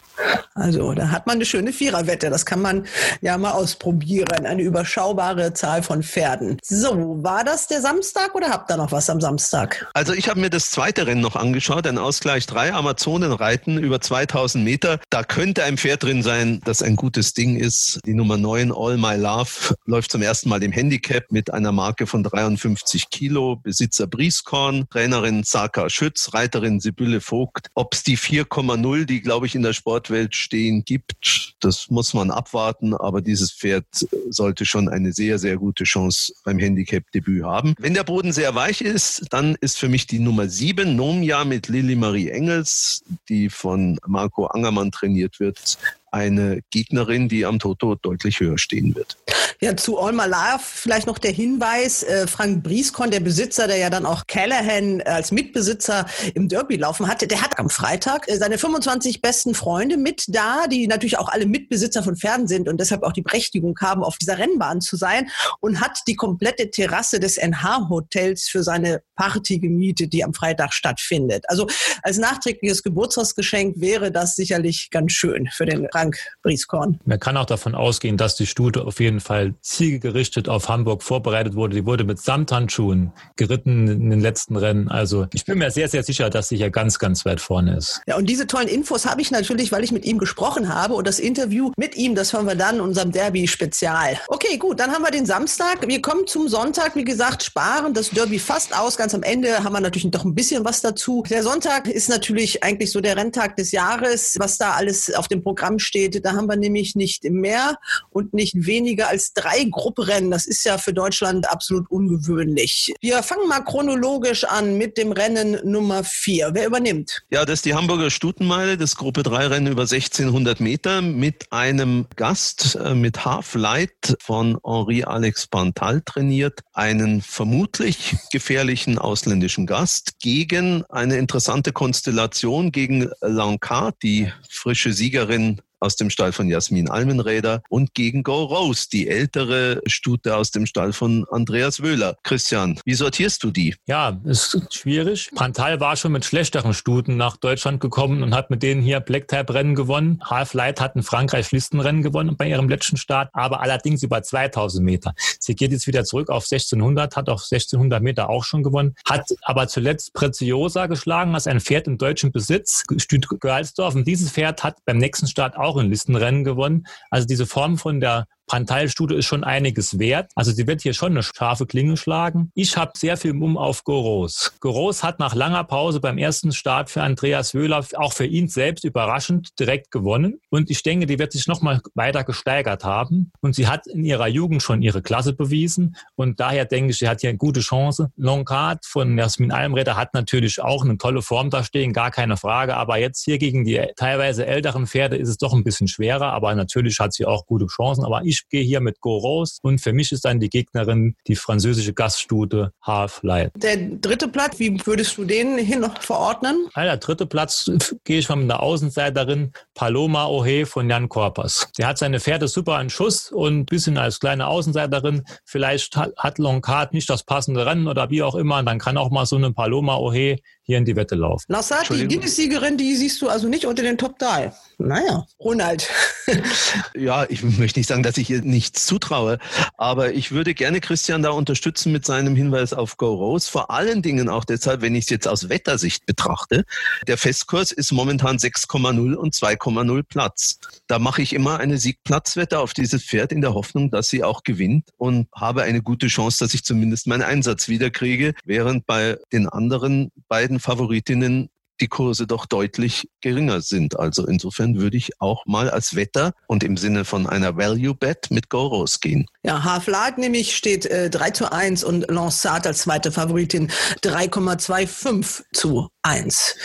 Also da hat man eine schöne Viererwette. Das kann man ja mal ausprobieren. Eine überschaubare Zahl von Pferden. So, war das der Samstag oder habt ihr noch was am Samstag? Also ich habe mir das zweite Rennen noch angeschaut. Ein Ausgleich 3 Amazonenreiten über 2000 Meter. Da könnte ein Pferd drin sein, das ein gutes Ding ist. Die Nummer 9 All My Love läuft zum ersten Mal im Handicap mit einer Marke von 53 Kilo. Besitzer Brieskorn, Trainerin Saka Schütz, Reiterin Sibylle Vogt. Ob es die 4,0, die glaube ich in der Sportwelt stehen gibt. Das muss man abwarten, aber dieses Pferd sollte schon eine sehr, sehr gute Chance beim Handicap-Debüt haben. Wenn der Boden sehr weich ist, dann ist für mich die Nummer sieben Nomia mit Lilly Marie Engels, die von Marco Angermann trainiert wird, eine Gegnerin, die am Toto deutlich höher stehen wird. Ja, zu All My Life vielleicht noch der Hinweis, äh, Frank Brieskon, der Besitzer, der ja dann auch Callahan als Mitbesitzer im Derby laufen hatte, der hat am Freitag äh, seine 25 besten Freunde mit da, die natürlich auch alle Mitbesitzer von Pferden sind und deshalb auch die Berechtigung haben, auf dieser Rennbahn zu sein und hat die komplette Terrasse des NH-Hotels für seine Party gemietet, die am Freitag stattfindet. Also als nachträgliches Geburtstagsgeschenk wäre das sicherlich ganz schön für den Frank Dank, Brieskorn. Man kann auch davon ausgehen, dass die Stute auf jeden Fall zielgerichtet auf Hamburg vorbereitet wurde. Die wurde mit Samthandschuhen geritten in den letzten Rennen. Also ich bin mir sehr, sehr sicher, dass sie hier ganz, ganz weit vorne ist. Ja, und diese tollen Infos habe ich natürlich, weil ich mit ihm gesprochen habe. Und das Interview mit ihm, das hören wir dann in unserem Derby-Spezial. Okay, gut, dann haben wir den Samstag. Wir kommen zum Sonntag. Wie gesagt, sparen das Derby fast aus. Ganz am Ende haben wir natürlich doch ein bisschen was dazu. Der Sonntag ist natürlich eigentlich so der Renntag des Jahres, was da alles auf dem Programm steht. Da haben wir nämlich nicht mehr und nicht weniger als drei Grupperennen. Das ist ja für Deutschland absolut ungewöhnlich. Wir fangen mal chronologisch an mit dem Rennen Nummer vier. Wer übernimmt? Ja, das ist die Hamburger Stutenmeile, das Gruppe 3 Rennen über 1600 Meter mit einem Gast, äh, mit Half Light von Henri Alex Pantal trainiert, einen vermutlich gefährlichen ausländischen Gast gegen eine interessante Konstellation gegen Lancard, die frische Siegerin aus dem Stall von Jasmin Almenräder und gegen Go Rose, die ältere Stute aus dem Stall von Andreas Wöhler. Christian, wie sortierst du die? Ja, ist schwierig. Pantal war schon mit schlechteren Stuten nach Deutschland gekommen und hat mit denen hier Black Type Rennen gewonnen. Half Light hat in Frankreich Listenrennen gewonnen bei ihrem letzten Start, aber allerdings über 2000 Meter. Sie geht jetzt wieder zurück auf 1600, hat auf 1600 Meter auch schon gewonnen, hat aber zuletzt Preziosa geschlagen, als ein Pferd im deutschen Besitz, Stüt Görlsdorf. Und dieses Pferd hat beim nächsten Start auch auch ein Listenrennen gewonnen. Also diese Form von der Panteilstute ist schon einiges wert. Also sie wird hier schon eine scharfe Klinge schlagen. Ich habe sehr viel Mumm auf Goros. Goros hat nach langer Pause beim ersten Start für Andreas Wöhler auch für ihn selbst überraschend direkt gewonnen. Und ich denke, die wird sich nochmal weiter gesteigert haben. Und sie hat in ihrer Jugend schon ihre Klasse bewiesen. Und daher denke ich, sie hat hier eine gute Chance. Longcard von Jasmin Almräder hat natürlich auch eine tolle Form da stehen, gar keine Frage. Aber jetzt hier gegen die teilweise älteren Pferde ist es doch ein bisschen schwerer. Aber natürlich hat sie auch gute Chancen. Aber ich ich gehe hier mit Go Rose und für mich ist dann die Gegnerin die französische Gaststute Half Light. Der dritte Platz, wie würdest du den hin noch verordnen? Ja, der dritte Platz gehe ich mal mit einer Außenseiterin Paloma Ohe von Jan Korpas. Sie hat seine Pferde super in Schuss und ein bisschen als kleine Außenseiterin. Vielleicht hat Longcard nicht das passende Rennen oder wie auch immer. Dann kann auch mal so eine Paloma Ohe hier in die Wette laufen. Lassat, die Guinness-Siegerin, die siehst du also nicht unter den Top 3. Naja, Ronald. <laughs> ja, ich möchte nicht sagen, dass ich ihr nichts zutraue, aber ich würde gerne Christian da unterstützen mit seinem Hinweis auf Go Rose. Vor allen Dingen auch deshalb, wenn ich es jetzt aus Wettersicht betrachte. Der Festkurs ist momentan 6,0 und 2,0 Platz. Da mache ich immer eine Siegplatzwette auf dieses Pferd in der Hoffnung, dass sie auch gewinnt und habe eine gute Chance, dass ich zumindest meinen Einsatz wiederkriege, während bei den anderen beiden beiden Favoritinnen die Kurse doch deutlich geringer sind. Also insofern würde ich auch mal als Wetter und im Sinne von einer Value Bet mit Goros gehen. Ja, Haflag nämlich steht äh, 3 zu 1 und Lansat als zweite Favoritin 3,25 zu 1.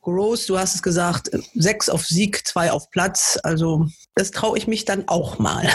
Gross, du hast es gesagt, 6 auf Sieg, 2 auf Platz. Also das traue ich mich dann auch mal.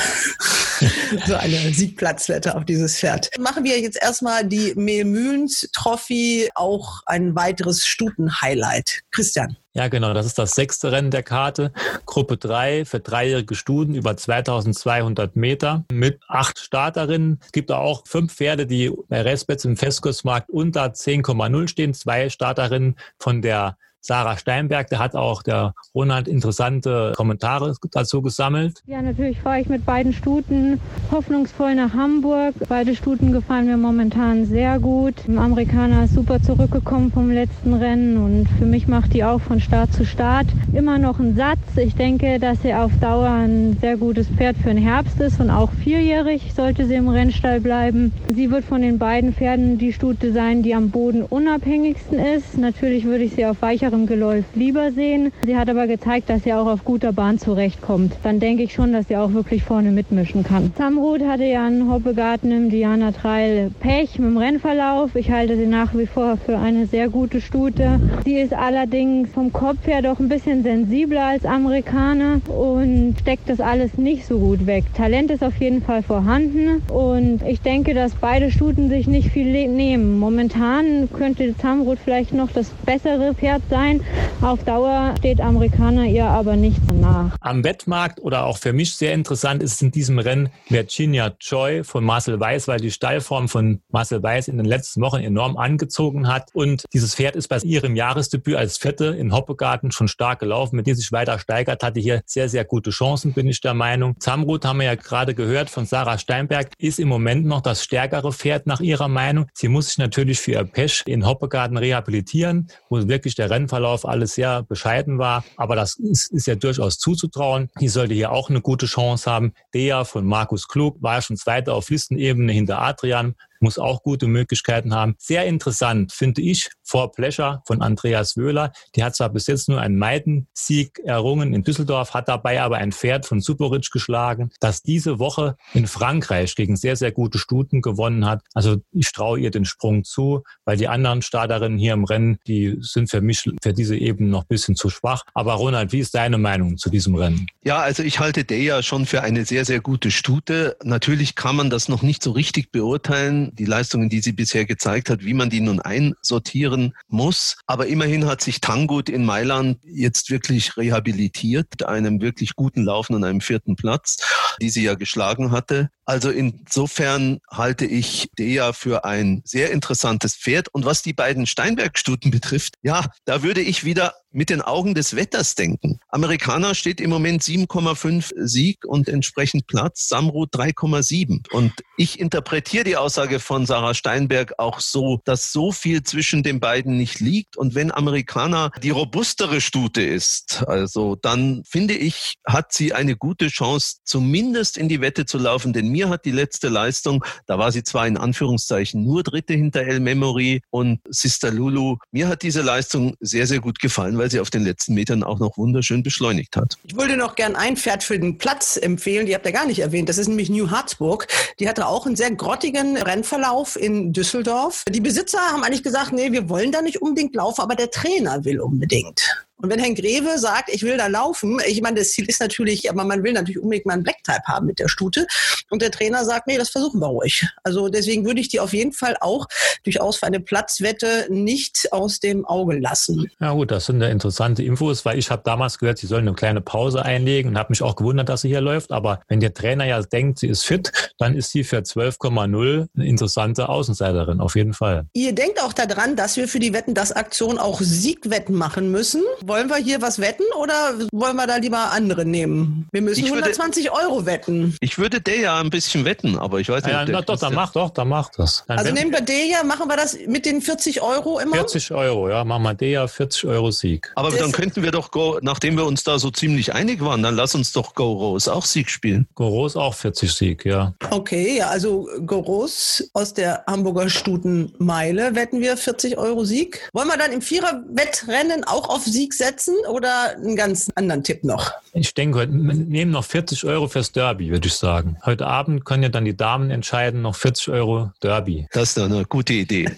<laughs> so eine Siegplatzwette auf dieses Pferd. Machen wir jetzt erstmal die Mehlmühls Trophy, auch ein weiteres Stuten-Highlight. Christian. Ja, genau. Das ist das sechste Rennen der Karte. Gruppe 3 für dreijährige Studen über 2200 Meter mit acht Starterinnen. Es gibt auch fünf Pferde, die bei Restbets im Festkursmarkt unter 10,0 stehen. Zwei Starterinnen von der Sarah Steinberg, der hat auch der Ronald interessante Kommentare dazu gesammelt. Ja, natürlich fahre ich mit beiden Stuten hoffnungsvoll nach Hamburg. Beide Stuten gefallen mir momentan sehr gut. Ein Amerikaner ist super zurückgekommen vom letzten Rennen und für mich macht die auch von Start zu Start immer noch einen Satz. Ich denke, dass sie auf Dauer ein sehr gutes Pferd für den Herbst ist und auch vierjährig sollte sie im Rennstall bleiben. Sie wird von den beiden Pferden die Stute sein, die am Boden unabhängigsten ist. Natürlich würde ich sie auf weicher sicherem Geläuf lieber sehen. Sie hat aber gezeigt, dass sie auch auf guter Bahn zurechtkommt. Dann denke ich schon, dass sie auch wirklich vorne mitmischen kann. Samrud hatte ja einen Hoppegarten im Diana Trail Pech mit dem Rennverlauf. Ich halte sie nach wie vor für eine sehr gute Stute. Sie ist allerdings vom Kopf her doch ein bisschen sensibler als Amerikaner und steckt das alles nicht so gut weg. Talent ist auf jeden Fall vorhanden und ich denke, dass beide Stuten sich nicht viel nehmen. Momentan könnte Samrud vielleicht noch das bessere Pferd sein sein. Auf Dauer steht Amerikaner ihr aber nichts nach. Am Wettmarkt oder auch für mich sehr interessant ist in diesem Rennen Virginia Joy von Marcel Weiß, weil die Stallform von Marcel Weiß in den letzten Wochen enorm angezogen hat. Und dieses Pferd ist bei ihrem Jahresdebüt als Vierte in Hoppegarten schon stark gelaufen, mit dem sich weiter steigert, hatte hier sehr, sehr gute Chancen, bin ich der Meinung. Zamrut haben wir ja gerade gehört von Sarah Steinberg, ist im Moment noch das stärkere Pferd nach ihrer Meinung. Sie muss sich natürlich für ihr Pech in Hoppegarten rehabilitieren, wo wirklich der Rennverlauf alles sehr bescheiden war. Aber das ist, ist ja durchaus zuzutrauen. Die sollte hier auch eine gute Chance haben. Der von Markus Klug war ja schon Zweiter auf Listenebene hinter Adrian muss auch gute Möglichkeiten haben. Sehr interessant finde ich For Pleasure von Andreas Wöhler. Die hat zwar bis jetzt nur einen Meidensieg errungen in Düsseldorf, hat dabei aber ein Pferd von Superitsch geschlagen, das diese Woche in Frankreich gegen sehr, sehr gute Stuten gewonnen hat. Also ich traue ihr den Sprung zu, weil die anderen Starterinnen hier im Rennen, die sind für mich für diese Ebene noch ein bisschen zu schwach. Aber Ronald, wie ist deine Meinung zu diesem Rennen? Ja, also ich halte Deja schon für eine sehr, sehr gute Stute. Natürlich kann man das noch nicht so richtig beurteilen die Leistungen, die sie bisher gezeigt hat, wie man die nun einsortieren muss. Aber immerhin hat sich Tangut in Mailand jetzt wirklich rehabilitiert, mit einem wirklich guten Laufen an einem vierten Platz, die sie ja geschlagen hatte. Also insofern halte ich Dea für ein sehr interessantes Pferd. Und was die beiden Steinbergstuten betrifft, ja, da würde ich wieder mit den Augen des Wetters denken. Amerikaner steht im Moment 7,5 Sieg und entsprechend Platz, Samrut 3,7. Und ich interpretiere die Aussage von Sarah Steinberg auch so, dass so viel zwischen den beiden nicht liegt. Und wenn Amerikaner die robustere Stute ist, also dann finde ich, hat sie eine gute Chance, zumindest in die Wette zu laufen. Denn mir hat die letzte Leistung, da war sie zwar in Anführungszeichen nur Dritte hinter El Memory und Sister Lulu, mir hat diese Leistung sehr, sehr gut gefallen weil sie auf den letzten Metern auch noch wunderschön beschleunigt hat. Ich wollte noch gern ein Pferd für den Platz empfehlen, die habt ihr gar nicht erwähnt. Das ist nämlich New Harzburg. Die hatte auch einen sehr grottigen Rennverlauf in Düsseldorf. Die Besitzer haben eigentlich gesagt, nee, wir wollen da nicht unbedingt laufen, aber der Trainer will unbedingt. Und wenn Herr Greve sagt, ich will da laufen, ich meine, das Ziel ist natürlich, aber man will natürlich unbedingt mal einen Black-Type haben mit der Stute. Und der Trainer sagt, nee, das versuchen wir ruhig. Also deswegen würde ich die auf jeden Fall auch durchaus für eine Platzwette nicht aus dem Auge lassen. Ja gut, das sind ja interessante Infos, weil ich habe damals gehört, sie sollen eine kleine Pause einlegen und habe mich auch gewundert, dass sie hier läuft. Aber wenn der Trainer ja denkt, sie ist fit, dann ist sie für 12,0 eine interessante Außenseiterin, auf jeden Fall. Ihr denkt auch daran, dass wir für die Wetten das Aktion auch Siegwetten machen müssen. Wollen wir hier was wetten oder wollen wir da lieber andere nehmen? Wir müssen ich 120 würde, Euro wetten. Ich würde der ja ein bisschen wetten, aber ich weiß nicht. Ja, na, doch, dann mach doch, dann mach das. Dann also nehmen wir der machen wir das mit den 40 Euro immer? 40 Euro, ja, machen wir der 40 Euro Sieg. Aber das dann könnten wir doch, Go, nachdem wir uns da so ziemlich einig waren, dann lass uns doch Go Rose auch Sieg spielen. Go Rose auch 40 Sieg, ja. Okay, ja, also Go Rose aus der Hamburger Stutenmeile wetten wir 40 Euro Sieg. Wollen wir dann im Vierer-Wettrennen auch auf Sieg setzen oder einen ganz anderen Tipp noch? Ich denke, wir nehmen noch 40 Euro fürs Derby, würde ich sagen. Heute Abend können ja dann die Damen entscheiden, noch 40 Euro Derby. Das ist doch eine gute Idee.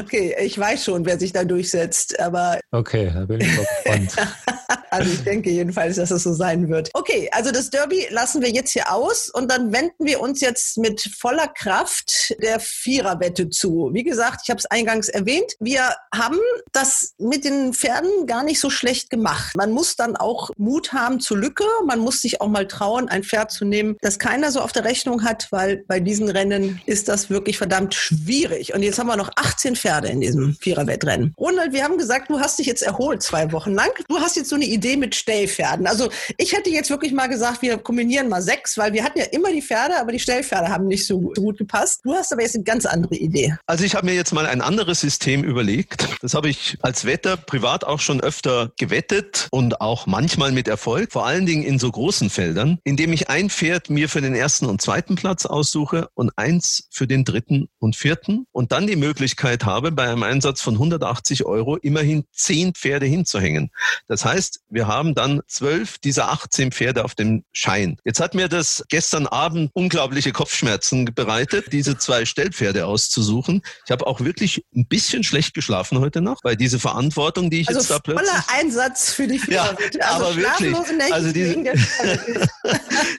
okay, ich weiß schon, wer sich da durchsetzt, aber. Okay, da bin ich gespannt. <laughs> also ich denke jedenfalls, dass es so sein wird. Okay, also das Derby lassen wir jetzt hier aus und dann wenden wir uns jetzt mit voller Kraft der Viererwette zu. Wie gesagt, ich habe es eingangs erwähnt, wir haben das mit den Pferden gar nicht so schlecht gemacht. Man muss dann auch Mut haben zur Lücke. Man muss sich auch mal trauen, ein Pferd zu nehmen, das keiner so auf der Rechnung hat, weil bei diesen Rennen ist das wirklich verdammt schwierig. Und jetzt haben wir noch 18 Pferde in diesem Viererwettrennen. Ronald, wir haben gesagt, du hast dich jetzt erholt zwei Wochen lang. Du hast jetzt so eine Idee mit Stellpferden. Also ich hätte jetzt wirklich mal gesagt, wir kombinieren mal sechs, weil wir hatten ja immer die Pferde, aber die Stellpferde haben nicht so gut gepasst. Du hast aber jetzt eine ganz andere Idee. Also ich habe mir jetzt mal ein anderes System überlegt. Das habe ich als Wetter privat auch schon öfter gewettet und auch manchmal mit Erfolg, vor allen Dingen in so großen Feldern, indem ich ein Pferd mir für den ersten und zweiten Platz aussuche und eins für den dritten und vierten und dann die Möglichkeit habe, bei einem Einsatz von 180 Euro immerhin zehn Pferde hinzuhängen. Das heißt, wir haben dann zwölf dieser 18 Pferde auf dem Schein. Jetzt hat mir das gestern Abend unglaubliche Kopfschmerzen bereitet, diese zwei Stellpferde auszusuchen. Ich habe auch wirklich ein bisschen schlecht geschlafen heute Nacht, weil diese Verantwortung, die ich also jetzt da plötzlich... voller Einsatz für die Ja, Führer. also aber wirklich. Also diese- <laughs>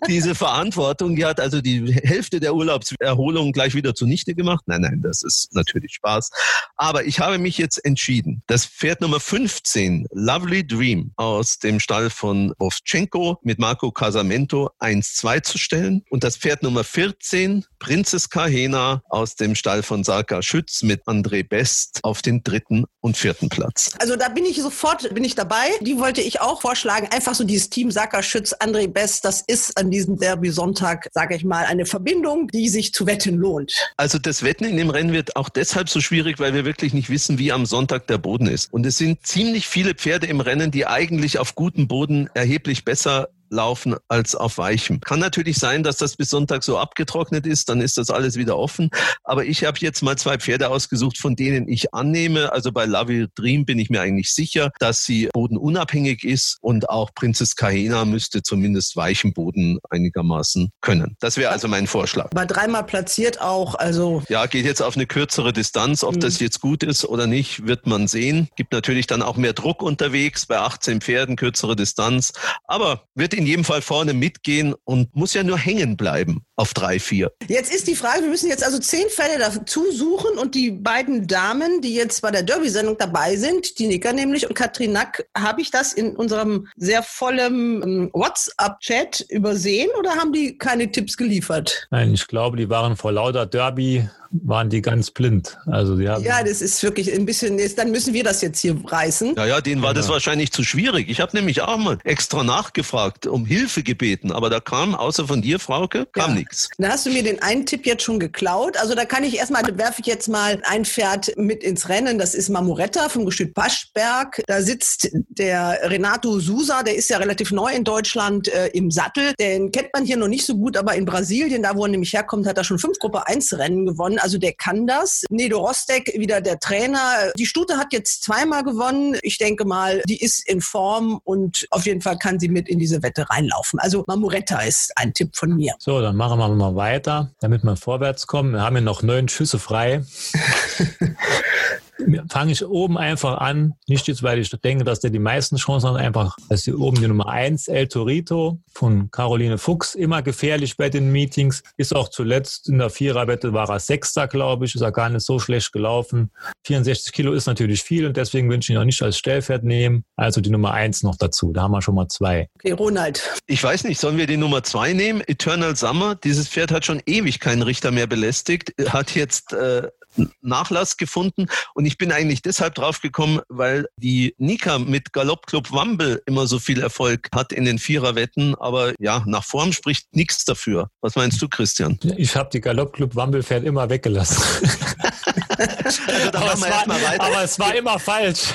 diese Verantwortung, die hat also die Hälfte der Urlaubserholung gleich wieder zunichte gemacht. Nein, nein, das ist natürlich Spaß. Aber ich habe mich jetzt entschieden, das Pferd Nummer 15, Lovely Dream, aus dem Stall von Ovchenko mit Marco Casamento 1-2 zu stellen und das Pferd Nummer 14, Prinzess Kahena, aus dem Stall von Sarka Schütz mit André Best auf den dritten und vierten Platz. Also da bin ich sofort, bin ich dabei. Die wollte ich auch vorschlagen. Einfach so dieses Team Sacker Schütz, André Best, das ist an diesem Derby-Sonntag, sage ich mal, eine Verbindung, die sich zu wetten lohnt. Also das Wetten in dem Rennen wird auch deshalb so schwierig, weil wir wirklich nicht wissen, wie am Sonntag der Boden ist. Und es sind ziemlich viele Pferde im Rennen, die eigentlich auf gutem Boden erheblich besser laufen als auf weichem. Kann natürlich sein, dass das bis Sonntag so abgetrocknet ist, dann ist das alles wieder offen. Aber ich habe jetzt mal zwei Pferde ausgesucht, von denen ich annehme. Also bei Lovely Dream bin ich mir eigentlich sicher, dass sie bodenunabhängig ist und auch Prinzess Kahena müsste zumindest weichen Boden einigermaßen können. Das wäre also mein Vorschlag. War dreimal platziert auch, also Ja, geht jetzt auf eine kürzere Distanz. Ob das jetzt gut ist oder nicht, wird man sehen. Gibt natürlich dann auch mehr Druck unterwegs bei 18 Pferden, kürzere Distanz. Aber wird in jedem Fall vorne mitgehen und muss ja nur hängen bleiben auf 3, 4. Jetzt ist die Frage, wir müssen jetzt also zehn Fälle dazu suchen und die beiden Damen, die jetzt bei der Derby-Sendung dabei sind, die Nicker nämlich und Katrin Nack, habe ich das in unserem sehr vollen ähm, WhatsApp-Chat übersehen oder haben die keine Tipps geliefert? Nein, ich glaube, die waren vor lauter Derby, waren die ganz blind. Also die haben Ja, das ist wirklich ein bisschen, dann müssen wir das jetzt hier reißen. Naja, denen war das wahrscheinlich zu schwierig. Ich habe nämlich auch mal extra nachgefragt, um Hilfe gebeten. Aber da kam, außer von dir, Frauke, kam Ja. nichts. Da hast du mir den einen Tipp jetzt schon geklaut. Also da kann ich erstmal, da werfe ich jetzt mal ein Pferd mit ins Rennen. Das ist Marmoretta vom Gestüt Paschberg. Da sitzt der Renato Sousa, der ist ja relativ neu in Deutschland äh, im Sattel. Den kennt man hier noch nicht so gut, aber in Brasilien, da wo er nämlich herkommt, hat er schon fünf Gruppe 1 Rennen gewonnen. Also der kann das. Nedo Rostek, wieder der Trainer. Die Stute hat jetzt zweimal gewonnen. Ich denke mal, die ist in Form und auf jeden Fall kann sie mit in diese Wette reinlaufen. Also Marmoretta ist ein Tipp von mir. So, dann machen wir mal weiter, damit wir vorwärts kommen. Wir haben ja noch neun Schüsse frei. <laughs> Fange ich oben einfach an, nicht jetzt, weil ich denke, dass der die meisten Chancen hat, einfach, dass hier oben die Nummer eins El Torito von Caroline Fuchs, immer gefährlich bei den Meetings, ist auch zuletzt in der Viererwette war er Sechster, glaube ich, ist er gar nicht so schlecht gelaufen. 64 Kilo ist natürlich viel und deswegen wünsche ich ihn auch nicht als Stellpferd nehmen. Also die Nummer eins noch dazu, da haben wir schon mal zwei. Okay, Ronald. Ich weiß nicht, sollen wir die Nummer zwei nehmen? Eternal Summer. Dieses Pferd hat schon ewig keinen Richter mehr belästigt, hat jetzt äh, Nachlass gefunden und ich bin eigentlich deshalb drauf gekommen, weil die Nika mit Galoppclub Wamble immer so viel Erfolg hat in den Viererwetten, aber ja, nach Form spricht nichts dafür. Was meinst du, Christian? Ich habe die Galoppclub Wambelpferd immer weggelassen. <laughs> Also da aber, machen es wir erstmal war, weiter. aber es war immer falsch. <laughs>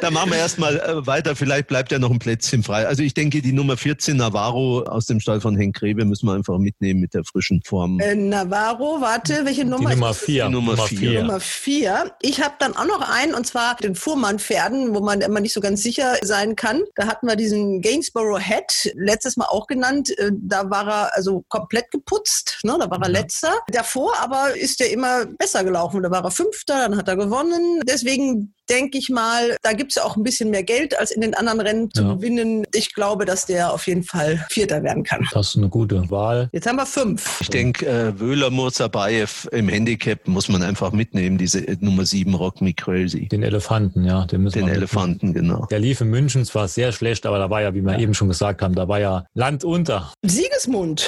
Da machen wir erstmal äh, weiter. Vielleicht bleibt ja noch ein Plätzchen frei. Also ich denke, die Nummer 14 Navarro aus dem Stall von Henk Grebe müssen wir einfach mitnehmen mit der frischen Form. Äh, Navarro, warte, welche Die Nummer? Nummer ist das? vier. Die Nummer vier. Nummer vier. Ich habe dann auch noch einen, und zwar den Fuhrmann-Pferden, wo man immer nicht so ganz sicher sein kann. Da hatten wir diesen Gainsborough Head, letztes Mal auch genannt. Äh, Da war er also komplett geputzt, ne? da war er letzter. Davor aber ist er immer besser gelaufen. Da war er fünfter, dann hat er gewonnen. Deswegen denke ich mal, da gibt es ja auch ein bisschen mehr Geld als in den anderen Rennen zu Ja. gewinnen. Ich glaube, dass der auf jeden Fall Vierter werden kann. Das ist eine gute Wahl. Jetzt haben wir fünf. Ich denke, äh, Wöhler Murzabayev im Handicap muss man einfach mitnehmen, diese äh, Nummer 7 Rock Me Crazy. Den Elefanten, ja. Den, müssen Den Elefanten, genau. Der lief in München zwar sehr schlecht, aber da war ja, wie wir eben schon gesagt haben, da war ja Land unter. Siegesmund.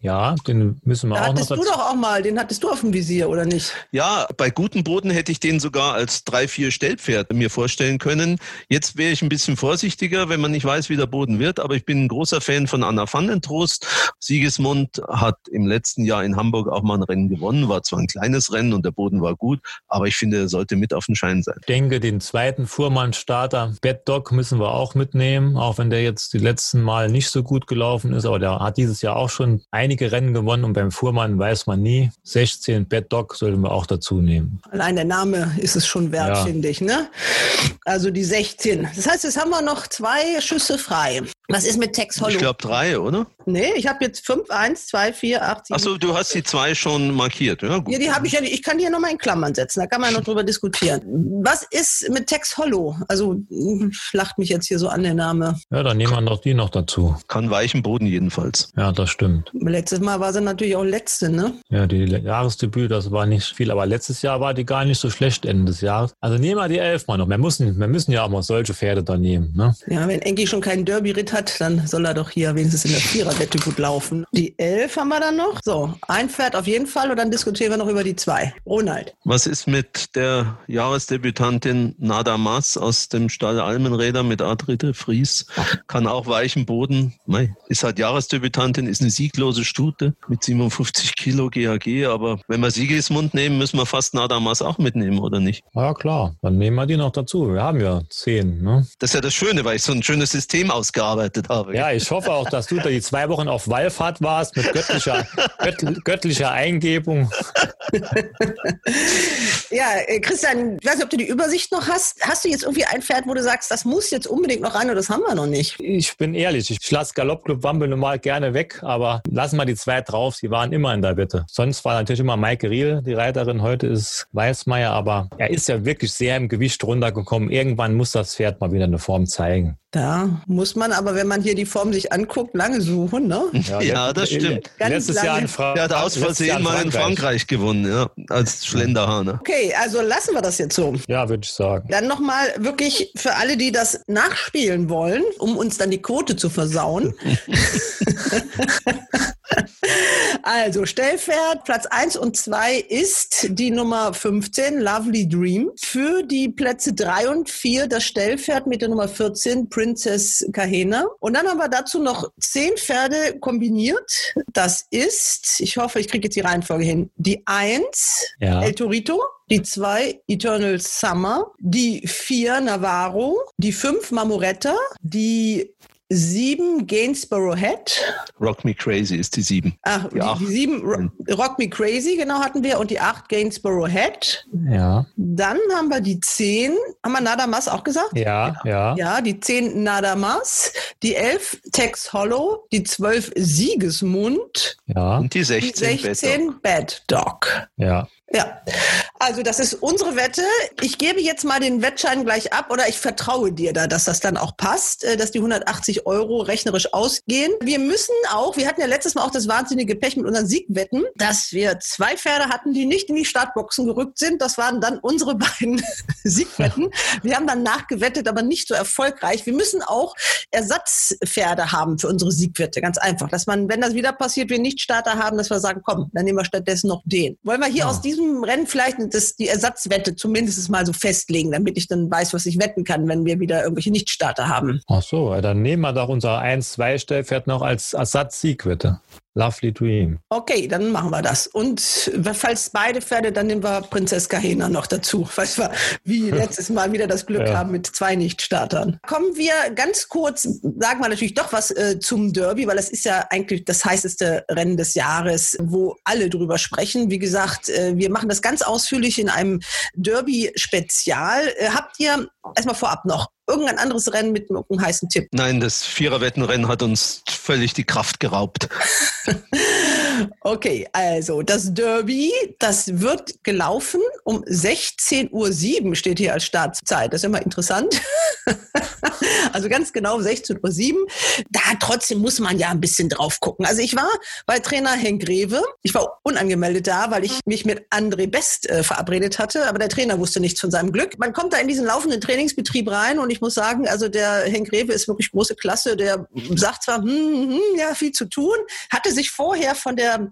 Ja, den müssen wir Da auch noch hattest du doch auch mal, den hattest du auf dem Visier, oder nicht? Ja, bei gutem Boden hätte ich den sogar als 3-4 Stellpferd mir vorstellen können. Jetzt wäre ich ein bisschen vorsichtiger, wenn man nicht weiß, wie der Boden wird. Aber ich bin ein großer Fan von Anna Vandentrost. Siegesmund hat im letzten Jahr in Hamburg auch mal ein Rennen gewonnen. War zwar ein kleines Rennen und der Boden war gut, aber ich finde, er sollte mit auf den Schein sein. Ich denke, den zweiten Fuhrmann-Starter, Bad Dog, müssen wir auch mitnehmen, auch wenn der jetzt die letzten Mal nicht so gut gelaufen ist, aber der hat dieses Jahr auch schon einige Rennen gewonnen und beim Fuhrmann weiß man nie. 16 Bad Dog sollten wir auch dazu nehmen. Allein der Name ist es schon wert, Ja. finde ich. Ne? Ne? Also die 16. Das heißt, jetzt haben wir noch zwei Schüsse frei. Was ist mit Tex Hollow? Ich glaube drei, oder? Nee, ich habe jetzt 5, 1, 2, 4, 8, 7. Achso, du hast die zwei schon markiert. Ja, gut. Ja, die habe ich ja nicht. Ich kann die ja nochmal in Klammern setzen. Da kann man noch drüber diskutieren. Was ist mit Tex Hollow? Also, lacht mich jetzt hier so an der Name. Ja, dann nehmen wir noch die noch dazu. Kann weichen Boden jedenfalls. Ja, das stimmt. Letztes Mal war sie natürlich auch letzte, ne? Ja, die Jahresdebüt, das war nicht viel, aber letztes Jahr war die gar nicht so schlecht Ende des Jahres. Also nehmen wir die elf mal noch. Wir müssen, wir müssen ja auch mal solche Pferde da nehmen. Ne? Ja, wenn Enki schon keinen Derby-Ritt hat, dann soll er doch hier wenigstens in der Viererwette gut laufen. Die elf haben wir dann noch. So, ein Pferd auf jeden Fall und dann diskutieren wir noch über die zwei. Ronald. Was ist mit der Jahresdebütantin Nada Maas aus dem Stall Almenräder mit Adrite Fries? Kann auch weichen Boden. Mei, Ist halt Jahresdebütantin, ist eine sieglose Stute mit 57 Kilo GAG, aber wenn wir Siegesmund nehmen, müssen wir fast Nada Maas auch mitnehmen, oder nicht? Ja, klar. Dann nehmen wir die noch dazu. Wir haben ja zehn. Ne? Das ist ja das Schöne, weil ich so ein schönes System ausgearbeitet habe. Ja, ich hoffe auch, dass du da die zwei Wochen auf Wallfahrt warst mit göttlicher, <laughs> gött, göttlicher Eingebung. ja, äh, Christian, ich weiß nicht, ob du die Übersicht noch hast. Hast du jetzt irgendwie ein Pferd, wo du sagst, das muss jetzt unbedingt noch rein oder das haben wir noch nicht? Ich bin ehrlich, ich lasse Galoppclub Wambel normal gerne weg, aber lassen wir die zwei drauf, die waren immer in der Bitte. Sonst war natürlich immer Maike Riel, die Reiterin, heute ist Weißmeier, aber er ist ja wirklich sehr im Gewicht runtergekommen. Irgendwann muss das Pferd mal wieder eine Form zeigen. Da muss man aber, wenn man hier die Form sich anguckt, lange suchen, ne? <laughs> Ja, ja das stimmt. letztes Jahr in Fra Der hat aus Versehen mal in Frankreich gewonnen, ja, als Schlenderhahner. Okay, also lassen wir das jetzt so. Ja, würde ich sagen. Dann nochmal wirklich für alle, die das nachspielen wollen, um uns dann die Quote zu versauen. <laughs> <laughs> Also, Stellpferd, Platz 1 und 2 ist die Nummer 15, Lovely Dream. Für die Plätze 3 und 4 das Stellpferd mit der Nummer 14, Princess Kahena. Und dann haben wir dazu noch 10 Pferde kombiniert. Das ist, ich hoffe, ich kriege jetzt die Reihenfolge hin, die 1, Ja. El Torito. Die 2, Eternal Summer. Die 4, Navarro. Die 5, Marmoretta. Die 7, Gainsborough Head. Rock Me Crazy ist die sieben. Ach, Die die, die sieben Ro Rock Me Crazy, genau hatten wir. Und die acht Gainsborough Head. Ja, Dann haben wir die zehn. Haben wir Nadamas auch gesagt? ja, ja. Ja, die zehn Nadamas. Die elf Tex Hollow. Die zwölf Siegesmund. Ja, Und die Die 16, 16 Bad Dog. ja. Ja, also das ist unsere Wette. Ich gebe jetzt mal den Wettschein gleich ab oder ich vertraue dir da, dass das dann auch passt, äh, dass die 180 Euro rechnerisch ausgehen. Wir müssen auch, wir hatten ja letztes Mal auch das wahnsinnige Pech mit unseren Siegwetten, dass wir zwei Pferde hatten, die nicht in die Startboxen gerückt sind. Das waren dann unsere <laughs> beiden Siegwetten. Wir haben dann nachgewettet, aber nicht so erfolgreich. Wir müssen auch Ersatzpferde haben für unsere Siegwette. Ganz einfach, dass man, wenn das wieder passiert, wir nicht Starter haben, dass wir sagen, komm, dann nehmen wir stattdessen noch den. Wollen wir hier aus diesem Rennen vielleicht das, die Ersatzwette zumindest mal so festlegen, damit ich dann weiß, was ich wetten kann, wenn wir wieder irgendwelche Nichtstarter haben. Ach so, dann nehmen wir doch unser 1-2-Stellpferd noch als Ersatz-Siegwette. Lovely Dream. Okay, dann machen wir das. Und falls beide Pferde, dann nehmen wir Prinzess Kahena noch dazu, <laughs> falls wir wie <laughs> letztes Mal wieder das Glück Ja. haben mit zwei Nichtstartern. Kommen wir ganz kurz, sagen wir natürlich doch was äh, zum Derby, weil das ist ja eigentlich das heißeste Rennen des Jahres, wo alle drüber sprechen. Wie gesagt, äh, wir machen das ganz ausführlich in einem Derby-Spezial. Äh, habt ihr erstmal vorab noch irgendein anderes Rennen mit einem heißen Tipp? Nein, das Viererwettenrennen hat uns völlig die Kraft geraubt. <laughs> Okay, also das Derby, das wird gelaufen um 16.07 Uhr steht hier als Startzeit. Das ist immer interessant. <laughs> also ganz genau 16.07 Uhr. Da trotzdem muss man ja ein bisschen drauf gucken. Also ich war bei Trainer Henk Greve. Ich war unangemeldet da, weil ich mich mit André Best äh, verabredet hatte. Aber der Trainer wusste nichts von seinem Glück. Man kommt da in diesen laufenden Trainingsbetrieb rein und ich muss sagen, also der Henk Greve ist wirklich große Klasse. Der sagt zwar, hm, hm, ja, viel zu tun, hatte sich vorher von der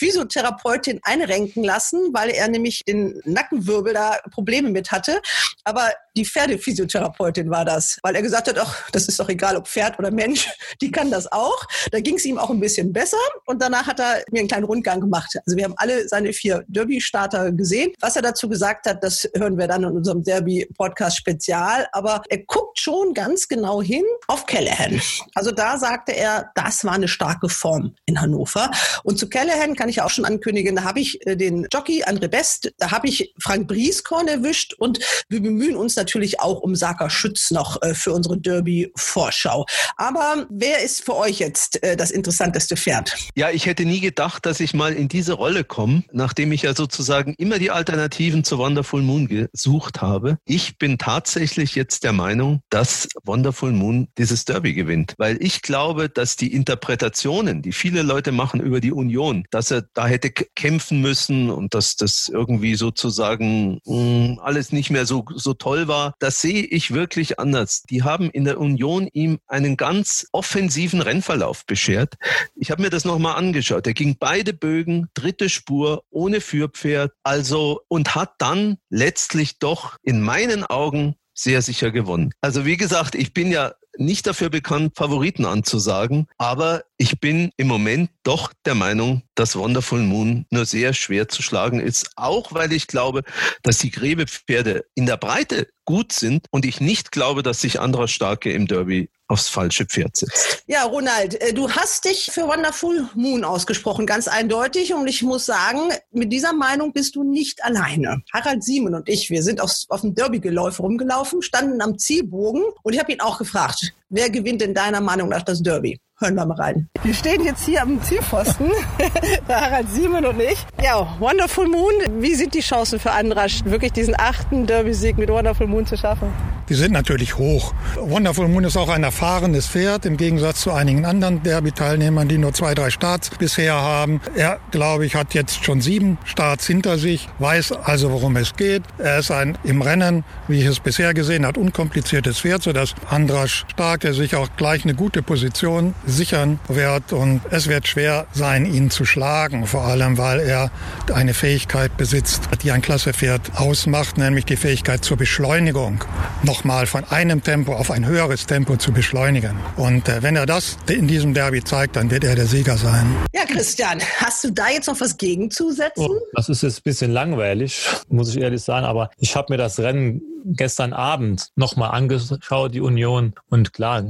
Physiotherapeutin einrenken lassen, weil er nämlich den Nackenwirbel da Probleme mit hatte. Aber die Pferdephysiotherapeutin war das, weil er gesagt hat, ach, das ist doch egal, ob Pferd oder Mensch, die kann das auch. Da ging es ihm auch ein bisschen besser und danach hat er mir einen kleinen Rundgang gemacht. Also wir haben alle seine vier Derby-Starter gesehen. Was er dazu gesagt hat, das hören wir dann in unserem Derby-Podcast-Spezial. Aber er guckt schon ganz genau hin auf Callahan. Also da sagte er, das war eine starke Form in Hannover. Und zu Callahan kann ich auch schon ankündigen, da habe ich äh, den Jockey André Best, da habe ich Frank Brieskorn erwischt und wir bemühen uns natürlich auch um Saka Schütz noch äh, für unsere Derby-Vorschau. Aber wer ist für euch jetzt äh, das interessanteste Pferd? Ja, ich hätte nie gedacht, dass ich mal in diese Rolle komme, nachdem ich ja sozusagen immer die Alternativen zu Wonderful Moon gesucht habe. Ich bin tatsächlich jetzt der Meinung, dass Wonderful Moon dieses Derby gewinnt, weil ich glaube, dass die Interpretationen, die viele Leute machen über die Union, dass er da hätte kämpfen müssen und dass das irgendwie sozusagen mh, hm, alles nicht mehr so, so toll war, das sehe ich wirklich anders. Die haben in der Union ihm einen ganz offensiven Rennverlauf beschert. Ich habe mir das nochmal angeschaut. Er ging beide Bögen, dritte Spur, ohne Führpferd, also und hat dann letztlich doch in meinen Augen sehr sicher gewonnen. Also wie gesagt, ich bin ja nicht dafür bekannt, Favoriten anzusagen, aber ich bin im Moment doch der Meinung, dass Wonderful Moon nur sehr schwer zu schlagen ist, auch weil ich glaube, dass die Gräbepferde in der Breite gut sind und ich nicht glaube, dass sich anderer Starke im Derby aufs falsche Pferd setzt. Ja, Ronald, äh, du hast dich für Wonderful Moon ausgesprochen, ganz eindeutig. Und ich muss sagen, mit dieser Meinung bist du nicht alleine. Harald Siemen und ich, wir sind auf, auf dem Derby-Geläuf rumgelaufen, standen am Zielbogen und ich habe ihn auch gefragt, wer gewinnt in deiner Meinung nach das Derby? Hören wir mal rein. Wir stehen jetzt hier am Zielpfosten, <laughs> der Harald Siemen und ich. Ja, Wonderful Moon, wie sind die Chancen für Andrasch, wirklich diesen achten Derby-Sieg mit Wonderful Moon zu schaffen? Die sind natürlich hoch. Wonderful Moon ist auch ein erfahrenes Pferd, im Gegensatz zu einigen anderen Derby-Teilnehmern, die nur zwei, drei Starts bisher haben. Er, glaube ich, hat jetzt schon sieben Starts hinter sich, weiß also, worum es geht. Er ist ein im Rennen, wie ich es bisher gesehen habe, unkompliziertes Pferd, sodass Andrasch stark, der sich auch gleich eine gute Position sichern wird. Und es wird schwer sein, ihn zu schlagen, vor allem weil er eine Fähigkeit besitzt, die ein Klassepferd ausmacht, nämlich die Fähigkeit zur Beschleunigung. Nochmal von einem Tempo auf ein höheres Tempo zu beschleunigen. Und äh, wenn er das in diesem Derby zeigt, dann wird er der Sieger sein. Ja, Christian, hast du da jetzt noch was gegenzusetzen? Oh, das ist jetzt ein bisschen langweilig, muss ich ehrlich sagen, aber ich habe mir das Rennen gestern Abend nochmal angeschaut, die Union. Und klar,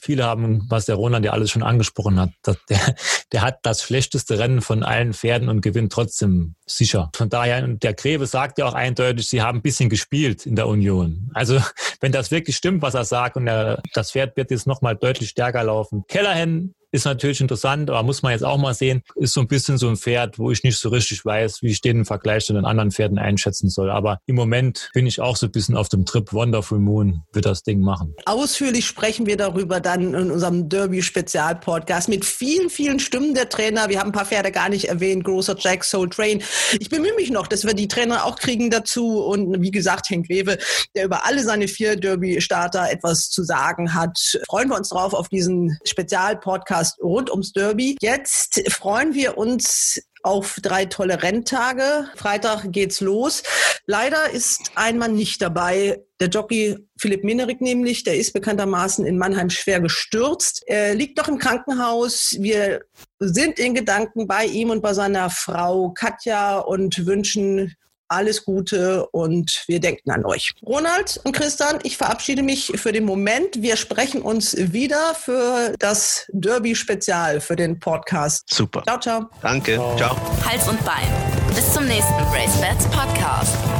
viele haben, was der Roland ja alles schon angesprochen hat, der, <laughs> der hat das schlechteste Rennen von allen Pferden und gewinnt trotzdem sicher. Von daher, und der Greve sagt ja auch eindeutig, sie haben ein bisschen gespielt in der Union. Also <laughs> wenn das wirklich stimmt, was er sagt und der, das Pferd wird jetzt nochmal deutlich stärker laufen. Kellerhen ist natürlich interessant, aber muss man jetzt auch mal sehen, ist so ein bisschen so ein Pferd, wo ich nicht so richtig weiß, wie ich den im Vergleich zu den anderen Pferden einschätzen soll. Aber im Moment bin ich auch so ein bisschen auf dem Trip Wonderful Moon wird das Ding machen. Ausführlich sprechen wir darüber dann in unserem Derby-Spezial-Podcast mit vielen, vielen Stimmen der Trainer. Wir haben ein paar Pferde gar nicht erwähnt. Großer Jack, Soul Train. Ich bemühe mich noch, dass wir die Trainer auch kriegen dazu. Und wie gesagt, Henk Wewe, der über alle seine vier Derby-Starter etwas zu sagen hat. Freuen wir uns drauf auf diesen Spezial-Podcast Podcast rund ums Derby. Jetzt freuen wir uns auf drei tolle Renntage. Freitag geht's los. Leider ist ein Mann nicht dabei. Der Jockey Philipp Minerik nämlich, der ist bekanntermaßen in Mannheim schwer gestürzt. Er liegt doch im Krankenhaus. Wir sind in Gedanken bei ihm und bei seiner Frau Katja und wünschen alles Gute und wir denken an euch. Ronald und Christian, ich verabschiede mich für den Moment. Wir sprechen uns wieder für das Derby-Spezial für den Podcast. Super. Ciao, ciao. Danke. Ciao. Hals und Bein. Bis zum nächsten Race Bats Podcast.